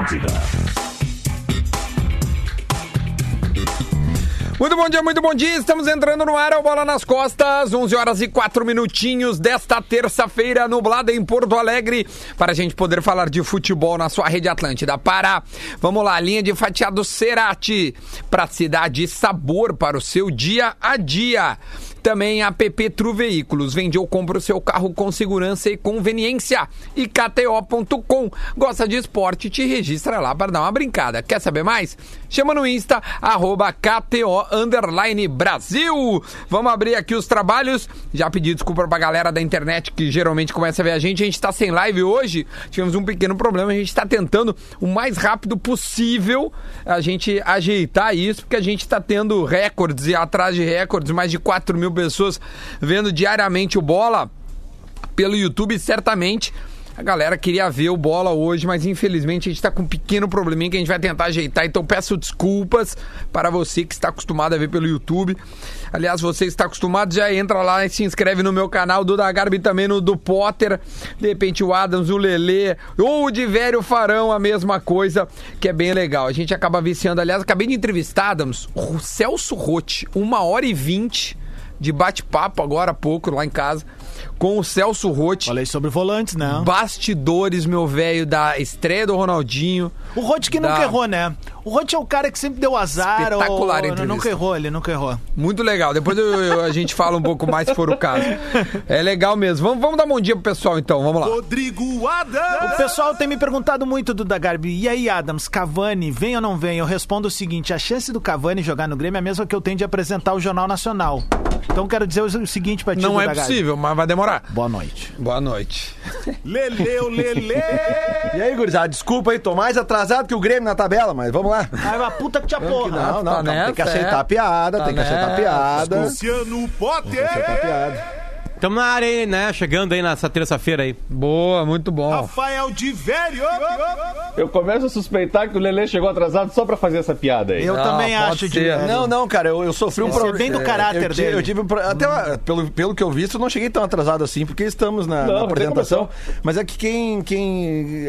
Atlântida. Muito bom dia, muito bom dia. Estamos entrando no ar, é o Bola nas Costas, 11 horas e 4 minutinhos desta terça-feira, nublada em Porto Alegre, para a gente poder falar de futebol na sua rede Atlântida. Para, vamos lá, linha de fatiado Cerati, praticidade e sabor para o seu dia a dia. Também a PP Tru Veículos. Vende ou compra o seu carro com segurança e conveniência. E KTO.com. Gosta de esporte? Te registra lá para dar uma brincada. Quer saber mais? Chama no Insta, arroba KTO Brasil. Vamos abrir aqui os trabalhos. Já pedi desculpa pra galera da internet que geralmente começa a ver a gente. A gente tá sem live hoje. Tivemos um pequeno problema. A gente tá tentando o mais rápido possível a gente ajeitar isso, porque a gente tá tendo recordes e atrás de recordes, mais de 4 mil pessoas vendo diariamente o bola pelo YouTube, certamente. A galera queria ver o bola hoje, mas infelizmente a gente está com um pequeno probleminha que a gente vai tentar ajeitar. Então peço desculpas para você que está acostumado a ver pelo YouTube. Aliás, você está acostumado, já entra lá e se inscreve no meu canal do da Garbi também no do Potter. De repente o Adams, o Lelê ou o Velho Farão, a mesma coisa, que é bem legal. A gente acaba viciando. Aliás, acabei de entrevistar, Adams, o Celso Rotti, uma hora e vinte de bate-papo agora há pouco lá em casa com o Celso Rotti. Falei sobre volantes, né? Bastidores, meu velho, da estreia do Ronaldinho. O Rotti que nunca da- errou, né? O Rotti é o cara que sempre deu azar. Espetacular ou... entrevista. Nunca errou, ele nunca errou. Muito legal. Depois eu- eu- a gente fala um pouco mais se for o caso. É legal mesmo. Vamos, vamos dar bom dia pro pessoal então. Vamos lá. Rodrigo Adams. O pessoal tem me perguntado muito do da Garbi. E aí, Adams, Cavani, vem ou não vem? Eu respondo o seguinte: a chance do Cavani jogar no Grêmio é a mesma que eu tenho de apresentar o Jornal Nacional. Então quero dizer o seguinte pra ti, Não é possível, mas vai demorar. Boa noite. Boa noite. Leleu, Lele. E aí, gurizada, desculpa aí, tô mais atrasado que o Grêmio na tabela, mas vamos lá. Ai, uma puta que te porra. Não, não, tá calma, tem que nessa, aceitar é. a piada, Tá tem que aceitar a nessa. piada. Luciano Potter. Aceitar a piada. Estamos na área aí, né? Chegando aí nessa terça-feira aí. Boa, muito bom. Rafael de Velho. Eu começo a suspeitar que o Lelê chegou atrasado só pra fazer essa piada aí. Eu Não, também pode acho ser. de. Não, não, cara, eu, eu sofri um é problema. bem do caráter eu, ti- dele. Eu tive um pro- até pelo, pelo que eu vi, eu não cheguei tão atrasado assim, porque estamos na, Não, você apresentação. Mas é que quem, quem.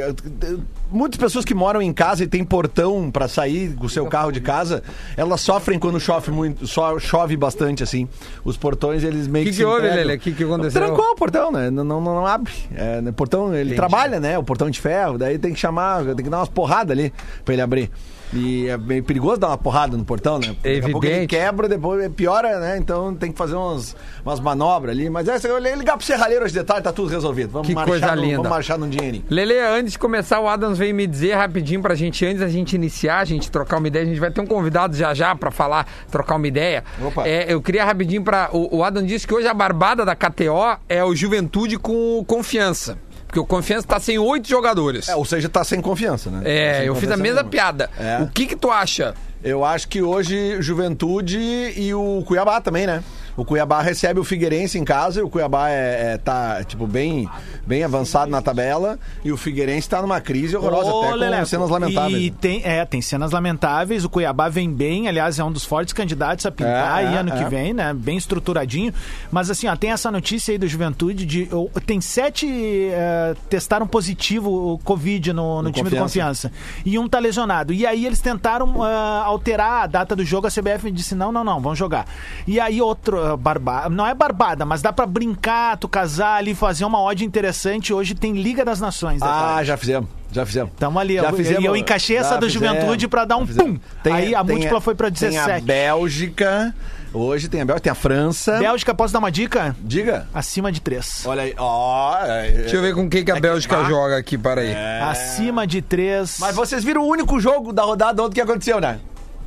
Muitas pessoas que moram em casa e tem portão pra sair com o seu carro de casa, elas sofrem quando chove muito, só chove bastante assim. Os portões eles meio Que que que se houve, entregam. Lelê? Que que aconteceu? Trancou o portão, né? Não, não, não abre. É, né, portão, ele trabalha, né? O portão de ferro, daí tem que chamar, tem que dar umas porradas ali pra ele abrir. E é meio perigoso dar uma porrada no portão, né? Daqui a pouco ele Evidente. quebra, depois piora, né? Então tem que fazer umas, umas manobras ali. Mas é, eu ligar pro serralheiro hoje de tarde, tá tudo resolvido. Vamos Que marchar coisa no, linda. Vamos marchar num dinheirinho. Lele, antes de começar, o Adams veio me dizer rapidinho pra gente, antes da gente iniciar, a gente trocar uma ideia, a gente vai ter um convidado já já pra falar, trocar uma ideia. Opa. É, eu queria rapidinho pra. O, o Adam disse que hoje a barbada da KTO é o Juventude com Confiança. Porque o Confiança tá sem oito jogadores. É, ou seja, tá sem confiança, né? Tá É, sem eu fiz a mesma nenhuma. piada. É. O que que tu acha? Eu acho que hoje Juventude e o Cuiabá também, né? O Cuiabá recebe o Figueirense em casa e o Cuiabá é, é- tá, tipo, bem, bem avançado na tabela e o Figueirense tá numa crise horrorosa, Ô, até com Leleco, cenas lamentáveis. E tem, é, tem cenas lamentáveis. O Cuiabá vem bem, aliás, é um dos fortes candidatos a pintar É, aí é, ano que é. vem, né? Bem estruturadinho. Mas assim, ó, tem essa notícia aí do Juventude de. Tem sete eh, testaram positivo o Covid no, no No time do Confiança. Confiança. E um tá lesionado. E aí eles tentaram ah, alterar a data do jogo, a CBF disse: não, não, não, vamos jogar. E aí outro ah, barbada, não é barbada, mas dá pra brincar, tu casar ali, fazer uma odd interessante. Hoje tem Liga das Nações. Ah, detalhe. já fizemos, já fizemos. Tamo ali, já eu- eu encaixei essa do Juventude pra dar um pum. Aí a múltipla foi pra Tem a 17. Bélgica, hoje tem a Bélgica, tem a França. Bélgica, posso dar uma dica? Diga. Acima de três. Olha aí, ó. é- Deixa eu ver com quem que a Bélgica ah, joga aqui, para aí. Acima de três. Mas vocês viram o único jogo da rodada ontem que aconteceu, né?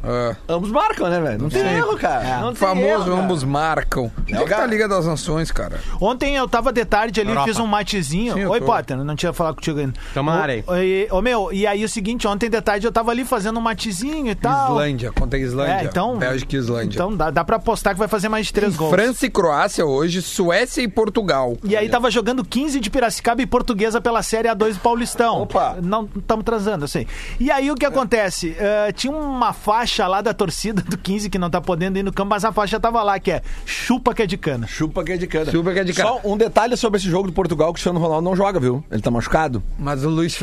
Ah, Ambos marcam, né, velho? Não tem erro, cara. Não tem famoso, erro, cara. ambos marcam. Onde é que tá a. Liga das Nações, cara? Ontem eu tava de tarde ali, Europa. fiz um matezinho. Sim, Oi, tô. Potter, não tinha falado contigo ainda. Tamo na área Ô, e- Ô, meu, e aí o seguinte, ontem de tarde eu tava ali fazendo um matezinho e tal. Islândia, contra a Islândia. É, então. Bélgica e Islândia. Então dá, dá pra apostar que vai fazer mais de três gols. França e Croácia hoje, Suécia e Portugal. E aí tava jogando 15 de Piracicaba e Portuguesa pela Série A2 do Paulistão. Opa! Não estamos transando, eu sei. E aí o que acontece? Eh, tinha uma faixa faixa lá da torcida do 15 que não tá podendo ir no campo, mas a faixa tava lá, que é chupa que é de cana. Chupa que é de cana. Chupa que é de cana. Só um detalhe sobre esse jogo do Portugal, que o Cristiano Ronaldo não joga, viu? Ele tá machucado. Mas o Luiz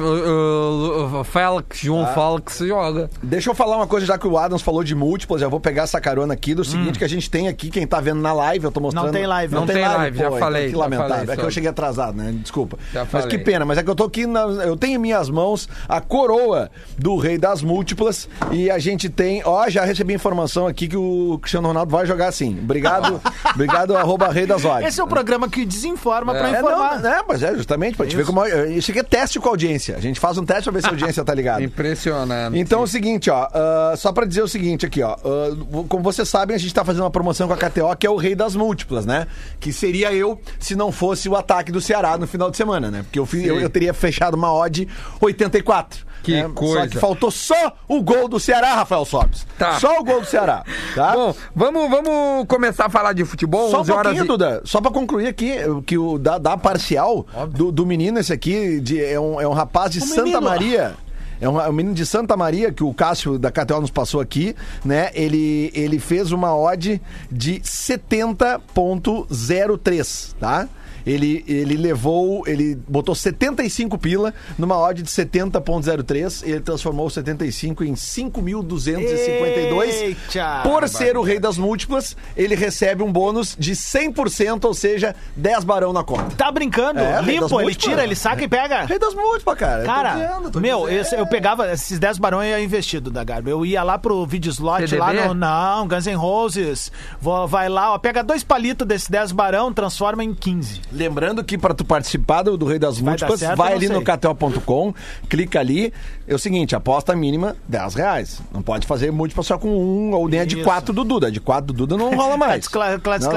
Félix, João Ah. Félix joga. Deixa eu falar uma coisa, já que o Adams falou de múltiplas, já vou pegar essa carona aqui do seguinte, que a gente tem aqui, quem tá vendo na live, eu tô mostrando... Não tem live. Não tem live, já então falei, Que já lamentável. falei é que eu cheguei atrasado, né? Desculpa. Já Mas falei. que pena, mas é que eu tô aqui, na- eu tenho em minhas mãos a coroa do rei das múltiplas e a gente tem, ó, já recebi informação aqui que o Cristiano Ronaldo vai jogar assim. Obrigado, obrigado, arroba rei das odds. Esse é o programa que desinforma pra É, informar. não, é, mas é justamente pra gente ver como. Isso aqui é teste com a audiência. A gente faz um teste pra ver se a audiência tá ligada. Impressionante. Então é o seguinte, ó, ah, só pra dizer o seguinte aqui, ó, ah, como vocês sabem, a gente tá fazendo uma promoção com a KTO, que é o rei das múltiplas, né? Que seria eu se não fosse o ataque do Ceará no final de semana, né? Porque eu, fiz- eu, eu teria fechado uma odd 84. Que né? Só coisa. que faltou só o gol do Ceará, Rafael Sobes. Tá. Só o gol do Ceará, tá? Bom, vamos, vamos começar a falar de futebol. Só um 11 horas pouquinho, e... Duda. Só pra concluir aqui, que o da, da parcial do, do menino esse aqui de- é, um, é um rapaz de Santa menino. Maria. É um, é um menino de Santa Maria, que o Cássio da KTO nos passou aqui, né? Ele, ele fez uma odd de 70.03, tá? Ele, ele levou, ele botou 75 pila numa odd de 70.03, ele transformou o 75 em 5.252. Eita! Por ser o rei das múltiplas, ele recebe um bônus de 100%, ou seja, 10 barão na conta. Tá brincando? É, Limpo, ele tira, ele saca e pega. Rei das múltiplas, cara. Cara, Tô dizendo, tô meu, esse- eu pegava esses 10 barões e ia investido da Garbo. Eu ia lá pro vídeo slot TDB? lá no. Não, Guns N' Roses. Vou, vai lá, ó, pega dois palitos desses 10 barão, transforma em 15. Lembrando que para tu participar do, do Rei das vai Múltiplas, certo, vai ali no sei. KTO.com, clica ali. É o seguinte, aposta mínima 10 reais. Não pode fazer múltipla só com um ou nem a de Isso. 4 do Duda. A de 4 do Duda não rola mais. descla- cla- Não,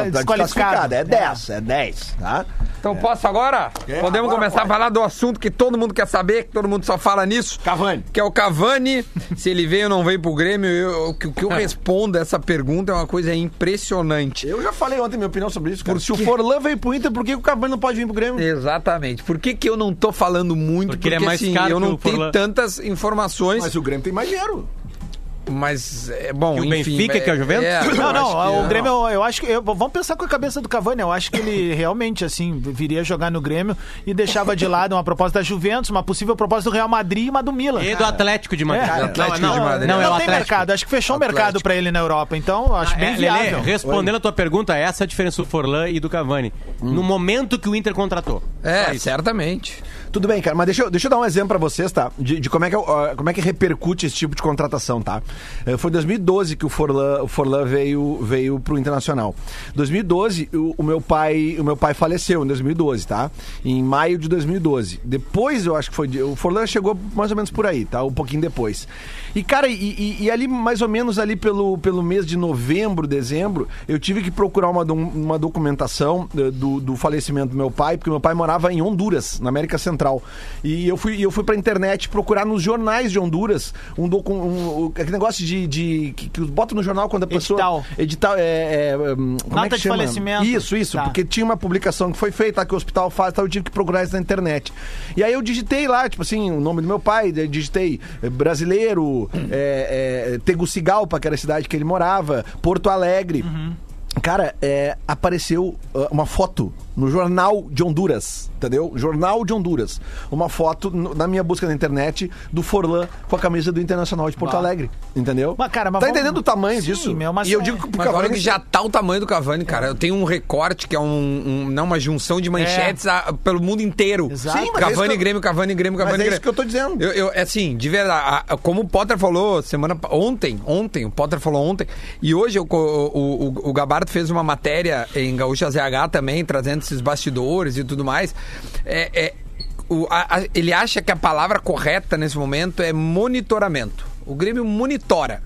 tá. É 10, é 10, tá? Então posso agora? É, Podemos agora começar pode. a falar do assunto que todo mundo quer saber, que todo mundo só fala nisso. Cavani. Que é o Cavani. Se ele veio ou não veio pro Grêmio, eu- o que o que eu respondo a essa pergunta é uma coisa impressionante. Eu já falei ontem minha opinião sobre isso, cara. Se o Forlan veio pro Inter, por que o Cavani não pode vir pro Grêmio? Exatamente. Por que, que eu não tô falando muito? Porque ele é mais caro eu que não tenho tantas informações, Mas o Grêmio tem mais dinheiro. Mas é bom, Que o enfim, Benfica, que é o Juventus? eu Não, não, acho que- o Grêmio, eu, eu acho que. eu- vamos pensar com a cabeça do Cavani. Eu acho que ele realmente, assim, viria jogar no Grêmio e deixava de lado uma proposta da Juventus, uma possível proposta do Real Madrid e uma do Milan. E do Atlético de Madrid. É, Atlético não, de Madrid. Não, é o não tem Atlético. mercado. Acho que fechou o mercado Atlético. pra ele na Europa. Então, acho Ah, bem é, viável. Lelê, respondendo a tua pergunta, essa é a diferença do Forlan e do Cavani. No momento que o Inter contratou. É, certamente. Tudo bem, cara, mas deixa eu, deixa eu dar um exemplo pra vocês, tá? De, de como, é que, ó, como é que repercute esse tipo de contratação, tá? Eh, Foi em 2012 que o Forlan, o Forlan veio, veio pro Internacional. 2012, o, o meu pai, o meu pai faleceu em 2012, tá? Em maio de 2012. Depois, eu acho que foi. O Forlan chegou mais ou menos por aí, tá? Um pouquinho depois. E, cara, e, e- e ali, mais ou menos ali pelo, pelo mês de novembro, dezembro, eu tive que procurar uma, uma documentação eh, do, do falecimento do meu pai, porque meu pai morava em Honduras, na América Central. E eu fui, eu fui pra internet procurar nos jornais de Honduras um, docu, um, um- aquele negócio de. de que, que botam no jornal quando a pessoa. Edital. Edital. É, é, hum, como é Nota que de chama? falecimento. Isso, isso. Tá. Porque tinha uma publicação que foi feita, que o hospital faz, então eu tive que procurar isso na internet. E aí eu digitei lá, tipo assim, o nome do meu pai, digitei eh, brasileiro, é, é, Tegucigalpa, que era a cidade que ele morava, Porto Alegre. Cara, é, apareceu ah, uma foto no Jornal de Honduras, entendeu? Jornal de Honduras. Uma foto no- na minha busca na internet do Forlan com a camisa do Internacional de Porto Bah. Alegre, entendeu? Mas, cara, mas tá vamos- entendendo o tamanho Sim, disso? meu, mas e eu é- digo que Mas olha Cavani que já tá o tamanho do Cavani, cara. Eu tenho um recorte que é um, um- não uma junção de manchetes a- pelo mundo inteiro. Exato. Sim, mas é Cavani, que eu- Grêmio, Cavani, Grêmio, Cavani, Mas é Grêmio. isso que eu tô dizendo. Eu, eu- assim, de verdade, a- a- como o Potter falou semana ontem, ontem, o Potter falou ontem, e hoje eu co- o, o, o Gabardo fez uma matéria em Gaúcha ZH também, trazendo esses bastidores e tudo mais. É, é, o- a- a- ele acha que a palavra correta nesse momento é monitoramento. O Grêmio monitora.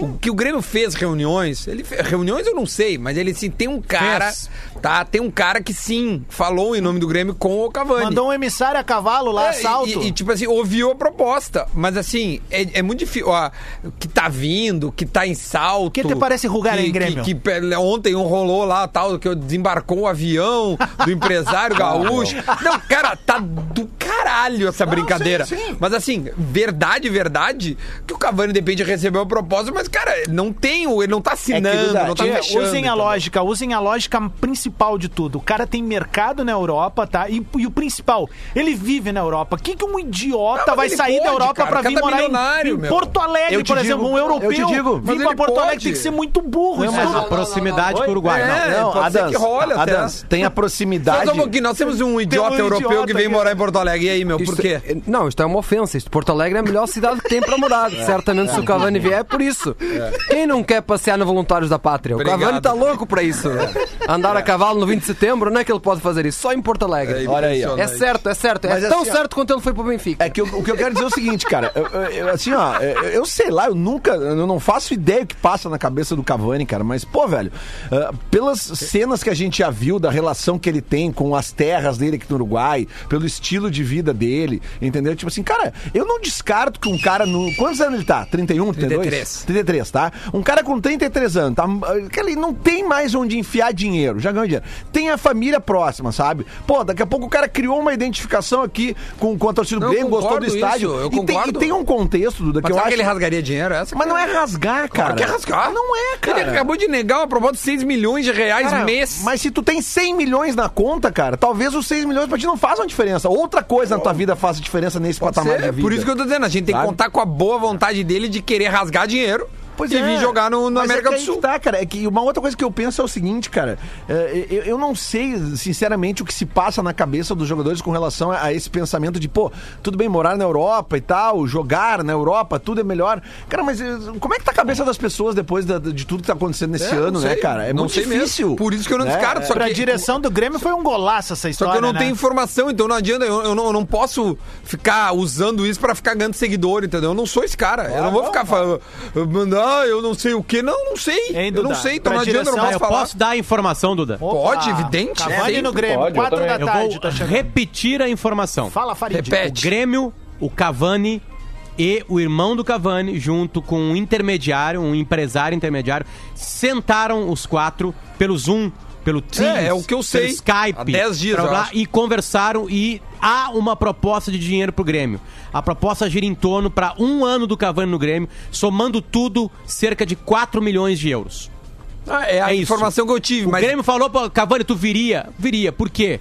O que o Grêmio fez reuniões, ele reuniões eu não sei, mas ele sim tem um cara, Fez. Tá? Tem um cara que sim falou em nome do Grêmio com o Cavani. Mandou um emissário a cavalo lá, É, assalto. E, e, tipo assim, ouviu a proposta. Mas assim, é, é muito difícil. Ó, que tá vindo, que tá em salto. Que te parece rugar que, em Grêmio? Que, que ontem um rolou lá, tal, que desembarcou o avião do empresário gaúcho. Não, cara, tá do caralho essa brincadeira. sim, sim. Mas assim, verdade, verdade, que o Cavani de repente recebeu a proposta, mas cara, não tem, o- ele não tá assinando, Duda, não tá fechando. usem a lógica, usem a lógica principal de tudo. O cara tem mercado na Europa, tá? E, e o principal, ele vive na Europa. O que, que um idiota Não, vai sair da pode, Europa cara, pra vir cada morar em, milionário, em meu. Porto Alegre, por exemplo? digo, um europeu eu digo. vir pra Porto Alegre pode. tem que ser muito burro. Não, isso mas. A proximidade com o Uruguai. É, não. Não, pode ser Adams, que tem a proximidade. um pouquinho, nós temos um idiota um europeu idiota que vem morar em Porto Alegre. E aí, meu, por quê? é- não, isto é uma ofensa. Porto Alegre é a melhor cidade que tem para morar. Certamente, se o Cavani vier, é por isso. Quem não quer passear no Voluntários da Pátria? O. Cavani está louco para isso. Andar a cavalo no 20 de setembro, não é que ele pode fazer isso. Só em Porto Alegre. Olha aí, ó. É certo, é certo. Mas É assim, tão ó, certo quanto ele foi para o Benfica. É que eu- o que eu quero dizer é o seguinte, cara. eu- eu- assim, ó, eu, sei lá, eu nunca, eu não faço ideia o que passa na cabeça do Cavani, cara. Mas, pô, velho, ah, pelas cenas que a gente já viu da relação que ele tem com as terras dele aqui no Uruguai, pelo estilo de vida dele, entendeu? Tipo assim, cara, eu não descarto que um cara no. Quantos anos ele tá? 31, 32? 33. 33, tá? Um cara com 33 anos, tá? Ele não tem mais onde enfiar dinheiro, já ganhou dinheiro. Tem a família próxima, sabe? Pô, daqui a pouco o cara criou uma identificação aqui com, com a torcida do Grêmio, gostou do concordo estádio. isso, eu e, tem, e concordo. tem um contexto, Duda, que eu será acho... que ele rasgaria dinheiro? Essa Mas não é rasgar, cara. Claro que é rasgar. Não é, cara. Ele acabou de negar uma proposta de 6 milhões de reais Cara, mês. Mas se tu tem 100 milhões na conta, cara, talvez os 6 milhões pra ti não façam diferença. Outra coisa na tua vida faça diferença nesse patamar Ser, de vida. Por isso que eu tô dizendo, a gente tem que contar com a boa vontade dele de querer rasgar dinheiro e vir jogar no, na é. América é que do Sul. que Tá, cara, é que uma outra coisa que eu penso é o seguinte, cara. é, eu, eu não sei, sinceramente, o que se passa na cabeça dos jogadores com relação a, a esse pensamento de, pô, tudo bem morar na Europa e tal, jogar na Europa, tudo é melhor. Cara, mas eh, como é que tá a cabeça das pessoas depois da- de tudo que tá acontecendo nesse É, ano, né, sei. cara? É Não muito sei mesmo. difícil. Por isso que eu não né? descarto, só Pra que- direção do Grêmio foi um golaço essa Só história, que eu não né? tenho informação, então não adianta. Eu, eu não, eu não posso ficar usando isso pra ficar ganhando seguidor, entendeu? Eu não sou esse cara. eu não vou ficar falando, ah, eu não sei o que. Não, não sei. Hein, eu não sei, então não adianta, eu não direção, posso Eu falar. posso dar a informação, Duda? Opa, Pode, evidente, Cavani no Grêmio, pode, eu 4 da. Eu tarde, vou tá chegando. repetir a informação. Fala, Farid. Repete. O Grêmio, o Cavani e o irmão do Cavani, junto com um intermediário, um empresário intermediário, sentaram os quatro pelo Zoom, pelo Teams, É, é o que eu sei. Skype, Há 10 dias, blá, e conversaram e há uma proposta de dinheiro pro Grêmio. A proposta gira em torno para um ano do Cavani no Grêmio, somando tudo, cerca de 4 milhões de euros. Ah, é a É isso. informação que eu tive, O mas Grêmio falou pra Cavani, tu viria? Viria. Por quê?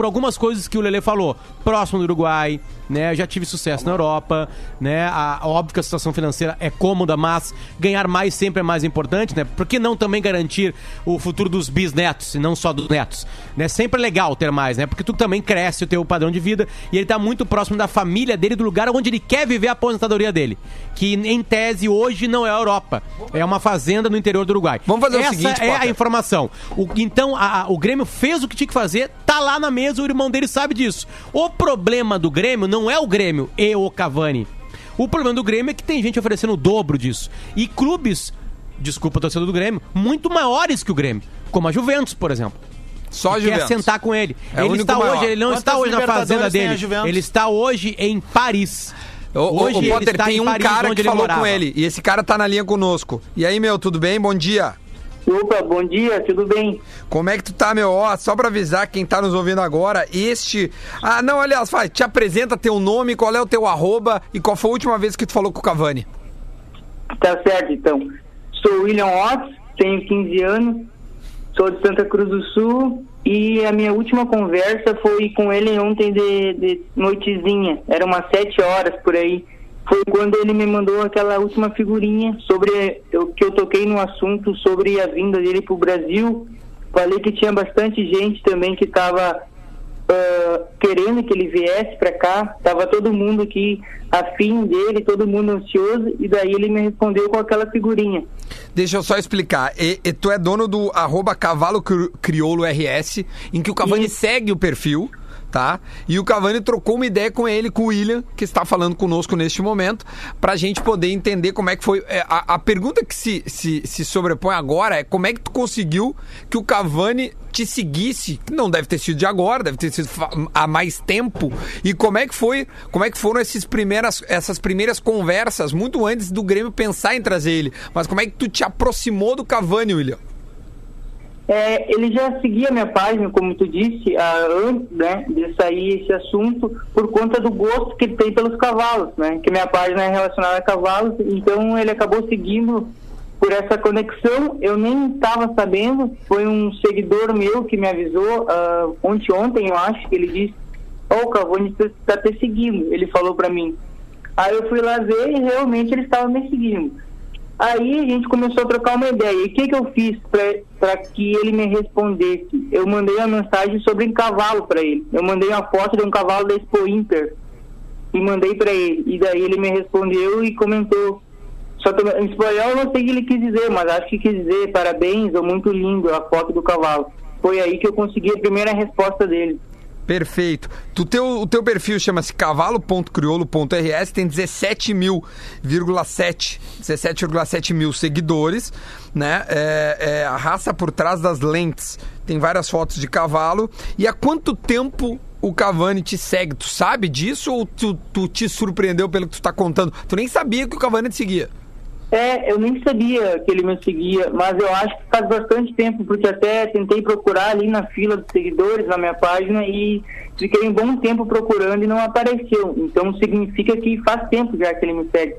Por algumas coisas que o Lele falou. Próximo do Uruguai, né? Já tive sucesso na Europa, né? A, óbvio que a situação financeira é cômoda, mas ganhar mais sempre é mais importante, né? Por que não também garantir o futuro dos bisnetos e não só dos netos? Né? Sempre é legal ter mais, né? Porque tu também cresce o teu padrão de vida e ele tá muito próximo da família dele, do lugar onde ele quer viver a aposentadoria dele. Que em tese hoje não é a Europa. É uma fazenda no interior do Uruguai. Vamos fazer o Essa seguinte, é a Potter. informação. O- então, a- a- o Grêmio fez o que tinha que fazer, tá lá na mesa, o irmão dele sabe disso. O problema do Grêmio não é o Grêmio e o Cavani. O problema do Grêmio é que tem gente oferecendo o dobro disso. E clubes, desculpa a torcida do Grêmio, muito maiores que o Grêmio. Como a Juventus, por exemplo. só a quer Juventus. sentar com ele. É o ele está maior. hoje, ele não Quantas está hoje na fazenda dele. Ele está hoje em Paris. Ô, Hoje ele Potter, está tem em um Paris, cara onde que ele falou morava. com ele. E esse cara tá na linha conosco. E aí, meu, tudo bem? Bom dia. Opa, bom dia, tudo bem? Como é que tu tá, meu? Ó, só pra avisar quem tá nos ouvindo agora, este. Ah, não, aliás, vai, te apresenta teu nome, qual é o teu arroba e qual foi a última vez que tu falou com o Cavani? Tá certo, então. Sou William Watts, tenho 15 anos, sou de Santa Cruz do Sul e a minha última conversa foi com ele ontem de, de noitezinha, era umas 7 horas por aí. Foi quando ele me mandou aquela última figurinha sobre eu, que eu toquei no assunto sobre a vinda dele pro Brasil. Falei que tinha bastante gente também que estava ah, querendo que ele viesse para cá. Tava todo mundo aqui afim dele, todo mundo ansioso, e daí ele me respondeu com aquela figurinha. Deixa eu só explicar. E, e tu é dono do arroba Cavalo Cri- Crioulo RS, em que o Cavani Isso. segue o perfil, tá? E o Cavani trocou uma ideia com ele, com o William, que está falando conosco neste momento, pra gente poder entender como é que foi. é, a, a pergunta que se, se, se sobrepõe agora é como é que tu conseguiu que o Cavani te seguisse, que não deve ter sido de agora, deve ter sido há mais tempo. E como é que foi, como é que foram esses primeiras, essas primeiras conversas, muito antes do Grêmio pensar em trazer ele. Mas como é que tu te aproximou do Cavani, William? É, ele já seguia minha página, como tu disse, antes né, de sair esse assunto, por conta do gosto que ele tem pelos cavalos, né? Que minha página é relacionada a cavalos, então ele acabou seguindo por essa conexão. Eu nem estava sabendo. Foi um seguidor meu que me avisou ah, ontem, ontem, eu acho, que ele disse: Ô, o Cavani está te seguindo. Ele falou para mim. Aí eu fui lá ver e realmente ele estava me seguindo. Aí a gente começou a trocar uma ideia. E o que, que eu fiz para que ele me respondesse? Eu mandei uma mensagem sobre um cavalo para ele. Eu mandei uma foto de um cavalo da Expo Inter e mandei para ele. E daí ele me respondeu e comentou. Só que em espanhol eu não sei o que ele quis dizer, mas acho que quis dizer parabéns ou muito lindo a foto do cavalo. Foi aí que eu consegui a primeira resposta dele. Perfeito. Tu teu, o teu perfil chama-se cavalo.criolo.rs, tem 17 mil, 17,7 mil seguidores, né? É, é a raça por trás das lentes. Tem várias fotos de cavalo. E há quanto tempo o Cavani te segue? Tu sabe disso ou tu, tu te surpreendeu pelo que tu tá contando? Tu nem sabia que o Cavani te seguia. É, eu nem sabia que ele me seguia, mas eu acho que faz bastante tempo, porque até tentei procurar ali na fila dos seguidores na minha página e fiquei um bom tempo procurando e não apareceu. Então significa que faz tempo já que ele me segue.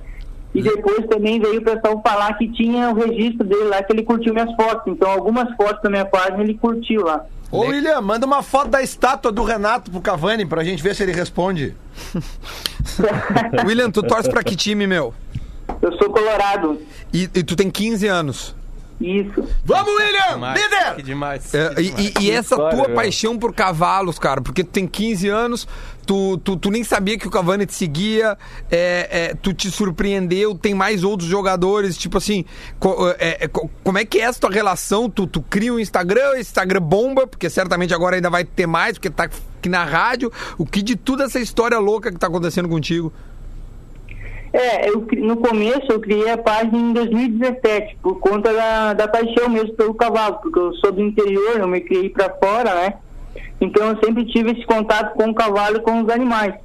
E depois também veio o pessoal falar que tinha o registro dele lá, que ele curtiu minhas fotos. Então algumas fotos da minha página ele curtiu lá. Ô, William, manda uma foto da estátua do Renato pro Cavani pra gente ver se ele responde. William, tu torce pra que time, meu? Eu sou colorado. E, e tu tem 15 anos. Isso. Vamos, William! Demais, Líder! Que demais. É, que e, demais. e- e essa história, tua meu. paixão por cavalos, cara, porque tu tem 15 anos, tu, tu, tu nem sabia que o Cavani te seguia, é, é, tu te surpreendeu, tem mais outros jogadores, tipo assim, co- é, é, co- como é que é essa tua relação? Tu, tu cria um Instagram, esse Instagram bomba, porque certamente agora ainda vai ter mais, porque tá aqui na rádio. O que de tudo essa história louca que tá acontecendo contigo? É, eu, no começo eu criei a página em 2017, por conta da, da paixão mesmo pelo cavalo, porque eu sou do interior, eu me criei para fora, né? Então eu sempre tive esse contato com o cavalo e com os animais.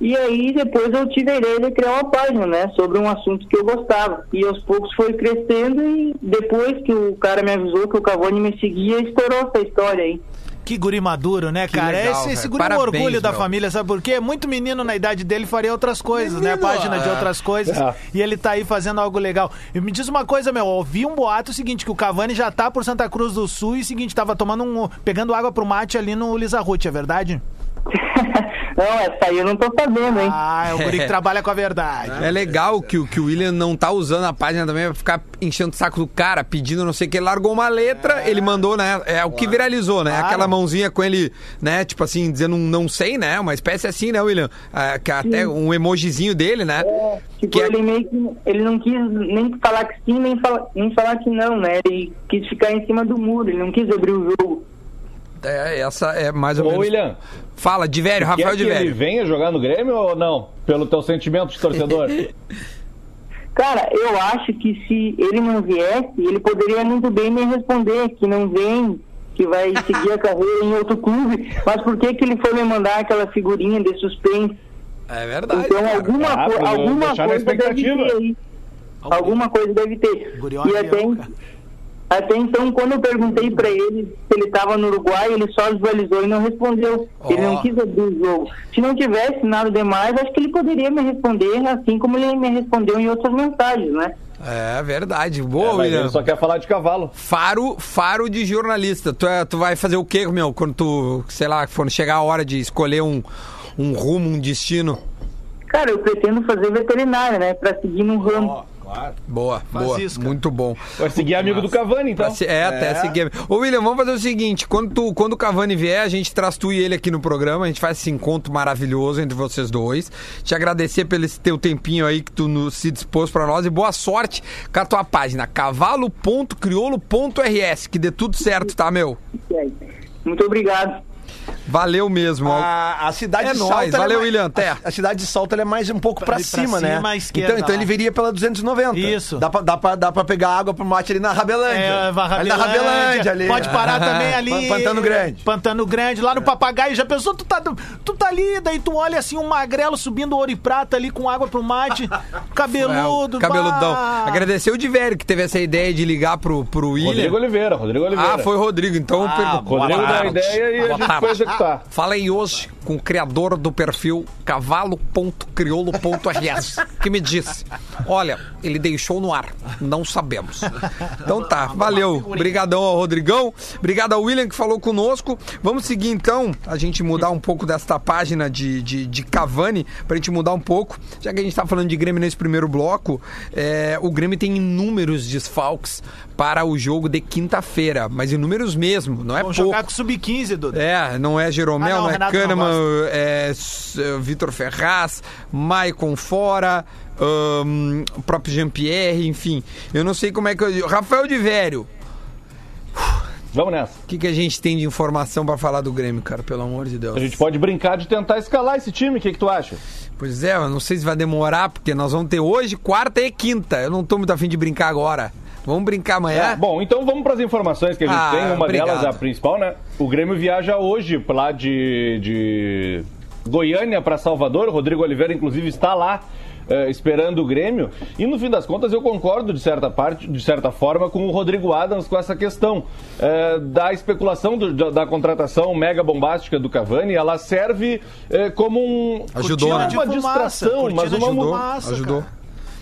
E aí depois eu tive a ideia de criar uma página, né, sobre um assunto que eu gostava. E aos poucos foi crescendo e depois que o cara me avisou que o Cavani me seguia, estourou essa história aí. Que guri maduro, né, cara? legal, esse esse guri é um Parabéns, orgulho da meu. família, sabe por quê? Muito menino na idade dele faria outras coisas, né? Menino, Página de é. outras coisas. É. E ele tá aí fazendo algo legal. E me diz uma coisa, meu, eu ouvi um boato seguinte, que o Cavani já tá por Santa Cruz do Sul e seguinte, tava tomando um. pegando água pro mate ali no Lisa Ruth, é verdade? Não, essa aí eu não tô sabendo, hein? Ah, é o guri que trabalha com a verdade. É legal que, o- que o William não tá usando a página também pra ficar enchendo o saco do cara, pedindo não sei o que. Ele largou uma letra, ele mandou, né? É o que viralizou, né? Claro. Aquela mãozinha com ele, né? Tipo assim, dizendo um não sei, né? Uma espécie assim, né, William? Ah, que até um emojizinho dele, né? Tipo, Que é- ele meio que ele não quis nem falar que sim, nem, fala, nem falar que não, né? Ele quis ficar em cima do muro, ele não quis abrir o jogo. É, essa é mais ou Ô, menos. William, Fala, de velho, quer Rafael que de ele velho. venha jogar no Grêmio ou não? Pelo teu sentimento de torcedor? Cara, eu acho que se ele não viesse, ele poderia muito bem me responder que não vem, que vai seguir a carreira em outro clube. Mas por que que ele foi me mandar aquela figurinha de suspense? É verdade. Então cara. alguma, Ah, co- alguma coisa deve ter aí. Alguma coisa deve ter. Guri é E até. Até então, quando eu perguntei pra ele se ele estava no Uruguai, ele só visualizou e não respondeu. Ele Ó. não quis abrir o jogo. Se não tivesse nada demais, acho que ele poderia me responder, assim como ele me respondeu em outras mensagens, né? É verdade. Boa, É, mas William. ele só quer falar de cavalo. Faro, faro de jornalista. Tu, é- tu vai fazer o quê, meu, quando tu, sei lá, quando chegar a hora de escolher um, um rumo, um destino? Cara, eu pretendo fazer veterinária, né? Pra seguir no ramo. Boa, Faz boa. muito bom. Vai seguir amigo do Cavani, então. Se- é, até seguir. Ô, William, vamos fazer o seguinte: quando, tu, quando o Cavani vier, a gente traz tu e ele aqui no programa, a gente faz esse encontro maravilhoso entre vocês dois. Te agradecer pelo esse teu tempinho aí que tu nos, se dispôs pra nós e boa sorte com a tua página, cavalo.criolo.rs. Que dê tudo certo, tá, meu? Muito obrigado. Valeu mesmo. ó. A, a cidade É de nóis. Salto. ela Valeu, mais- William, até. A, a cidade de Salto ela é mais um pouco pra, Pra- pra cima, cima, né? à esquerda, então, então ele viria pela 290. Isso. Dá pra, dá pra, dá pra pegar água pro mate ali na Rabelândia. É, vai ali na Rabelândia ali. Pode parar também ali. Pantano Grande. Pantano Grande, lá no Papagaio. Já pensou? Tu tá, tu tá ali, daí tu olha assim um magrelo subindo ouro e prata ali com água pro mate. Cabeludo. É, cabeludão. bah. Agradecer o Diverio que teve essa ideia de ligar pro, pro William. Rodrigo Oliveira, Rodrigo Oliveira. Ah, foi o Rodrigo. Então, Ah, Rodrigo deu a ideia e a gente foi tá. Falei hoje com o criador do perfil cavalo.criolo.rs, que me disse: Olha, ele deixou no ar, não sabemos. Então tá, valeu. Obrigadão ao Rodrigão, obrigado ao William que falou conosco. Vamos seguir então, a gente mudar um pouco desta página de, de, de Cavani, pra gente mudar um pouco. Já que a gente tá falando de Grêmio nesse primeiro bloco, é, o Grêmio tem inúmeros desfalques para o jogo de quinta-feira, mas inúmeros mesmo, não é Vamos pouco. jogar com sub-15, Duda. É, não é Jeromel, Ah, não, não, é Renato não Kahneman, gosta. é é Vitor Ferraz, Maicon fora, ahn, o próprio Jean-Pierre, enfim. Eu não sei como é que eu. Rafael de Vério, Vamos nessa. o que, que a gente tem de informação pra falar do Grêmio, cara? Pelo amor de Deus. A gente pode brincar de tentar escalar esse time, o que, que tu acha? Pois é, eu não sei se vai demorar, porque nós vamos ter hoje quarta e quinta. Eu não tô muito afim de brincar agora. Vamos brincar amanhã? É, bom, então vamos para as informações que a gente Ah, tem. Uma obrigado. delas, a principal, né? O Grêmio viaja hoje lá de, de Goiânia para Salvador. O Rodrigo Oliveira, inclusive, está lá. eh, esperando o Grêmio e no fim das contas eu concordo de certa parte de certa forma com o Rodrigo Adams com essa questão eh, da especulação do- da, da contratação mega bombástica do Cavani ela serve eh, como um Ajudou, não né? de uma distração mas uma Ajudou, fumaça, ajudou.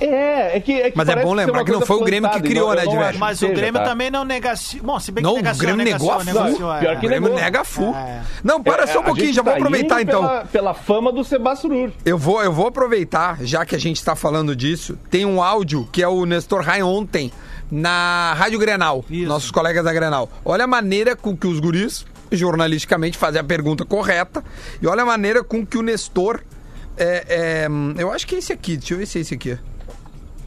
É, é que, é que Mas é bom lembrar que não foi o Grêmio que criou, né, acho Mas que o seja, Grêmio tá? também não negaciona. Bom, se bem que Não, o negaciona, Grêmio negou a full. negaciona, é. Pior que O Grêmio negou. nega full. É. Não, para É, só um a pouquinho, já vou tá aproveitar indo então. Pela, pela fama do Sebastião Eu vou, eu vou aproveitar, já que a gente está falando disso. Tem um áudio que é o Nestor Rai ontem na Rádio Grenal, Isso. nossos colegas da Grenal. Olha a maneira com que os guris, jornalisticamente, fazem a pergunta correta. E olha a maneira com que o Nestor. É, é, eu acho que é esse aqui, deixa eu ver se é esse aqui.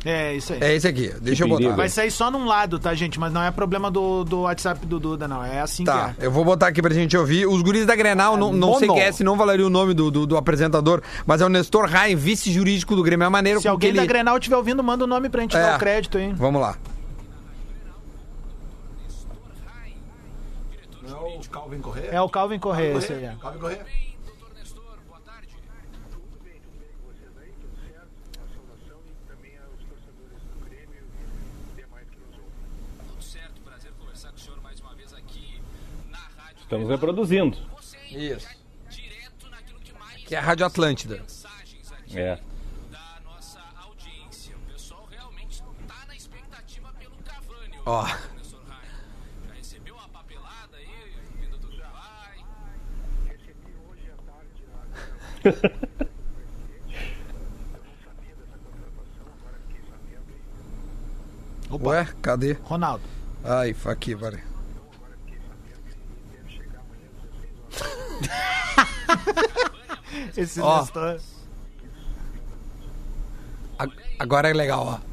É, isso aí. É esse aqui, deixa eu perigo. botar. Vai sair só num lado, tá, gente? Mas não é problema do, do WhatsApp do Duda, não. É assim Tá, que é. eu vou botar aqui pra gente ouvir. Os guris da Grenal, não, não sei quem é, se não valeria o nome do, do, do apresentador, mas é o Nestor Rai, vice-jurídico do Grêmio. É a maneira Se que alguém ele... da Grenal estiver ouvindo, manda o nome pra gente É. dar o crédito, hein? Vamos lá. Não, o Calvin Correia? É o Calvin Correia, esse aí. é. Calvin Correia? Estamos reproduzindo. Isso. Que é a Rádio Atlântida. É. Ó. Ué, cadê? Ronaldo. Ai, aqui, peraí. Esse Ó. Nestor. Agora é legal, ó.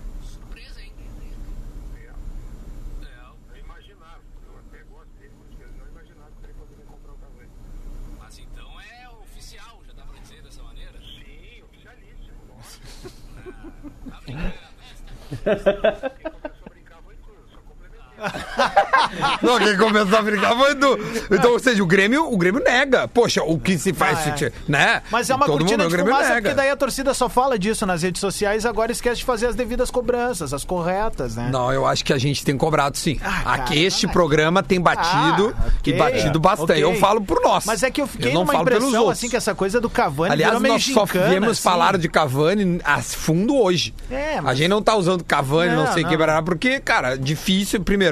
Não, quem começou a brincar foi do. Então, ou seja, o Grêmio, o Grêmio nega. Poxa, o que se faz, Ah, é. né? Mas é uma Todo cortina mundo, de fumaça, nega. porque daí a torcida só fala disso nas redes sociais agora esquece de fazer as devidas cobranças, as corretas, né? Não, eu acho que a gente tem cobrado sim. Ah, cara, Aqui este mas- programa tem batido Ah, e ok, batido bastante. ok. Eu falo por nós. Mas é que eu fiquei não numa falo impressão assim que essa coisa do Cavani Aliás, nós só gincana, viemos assim. falar de Cavani a fundo hoje. É, mas- A gente não tá usando Cavani, não, Não, sei o que, porque, cara, difícil. Primeiro,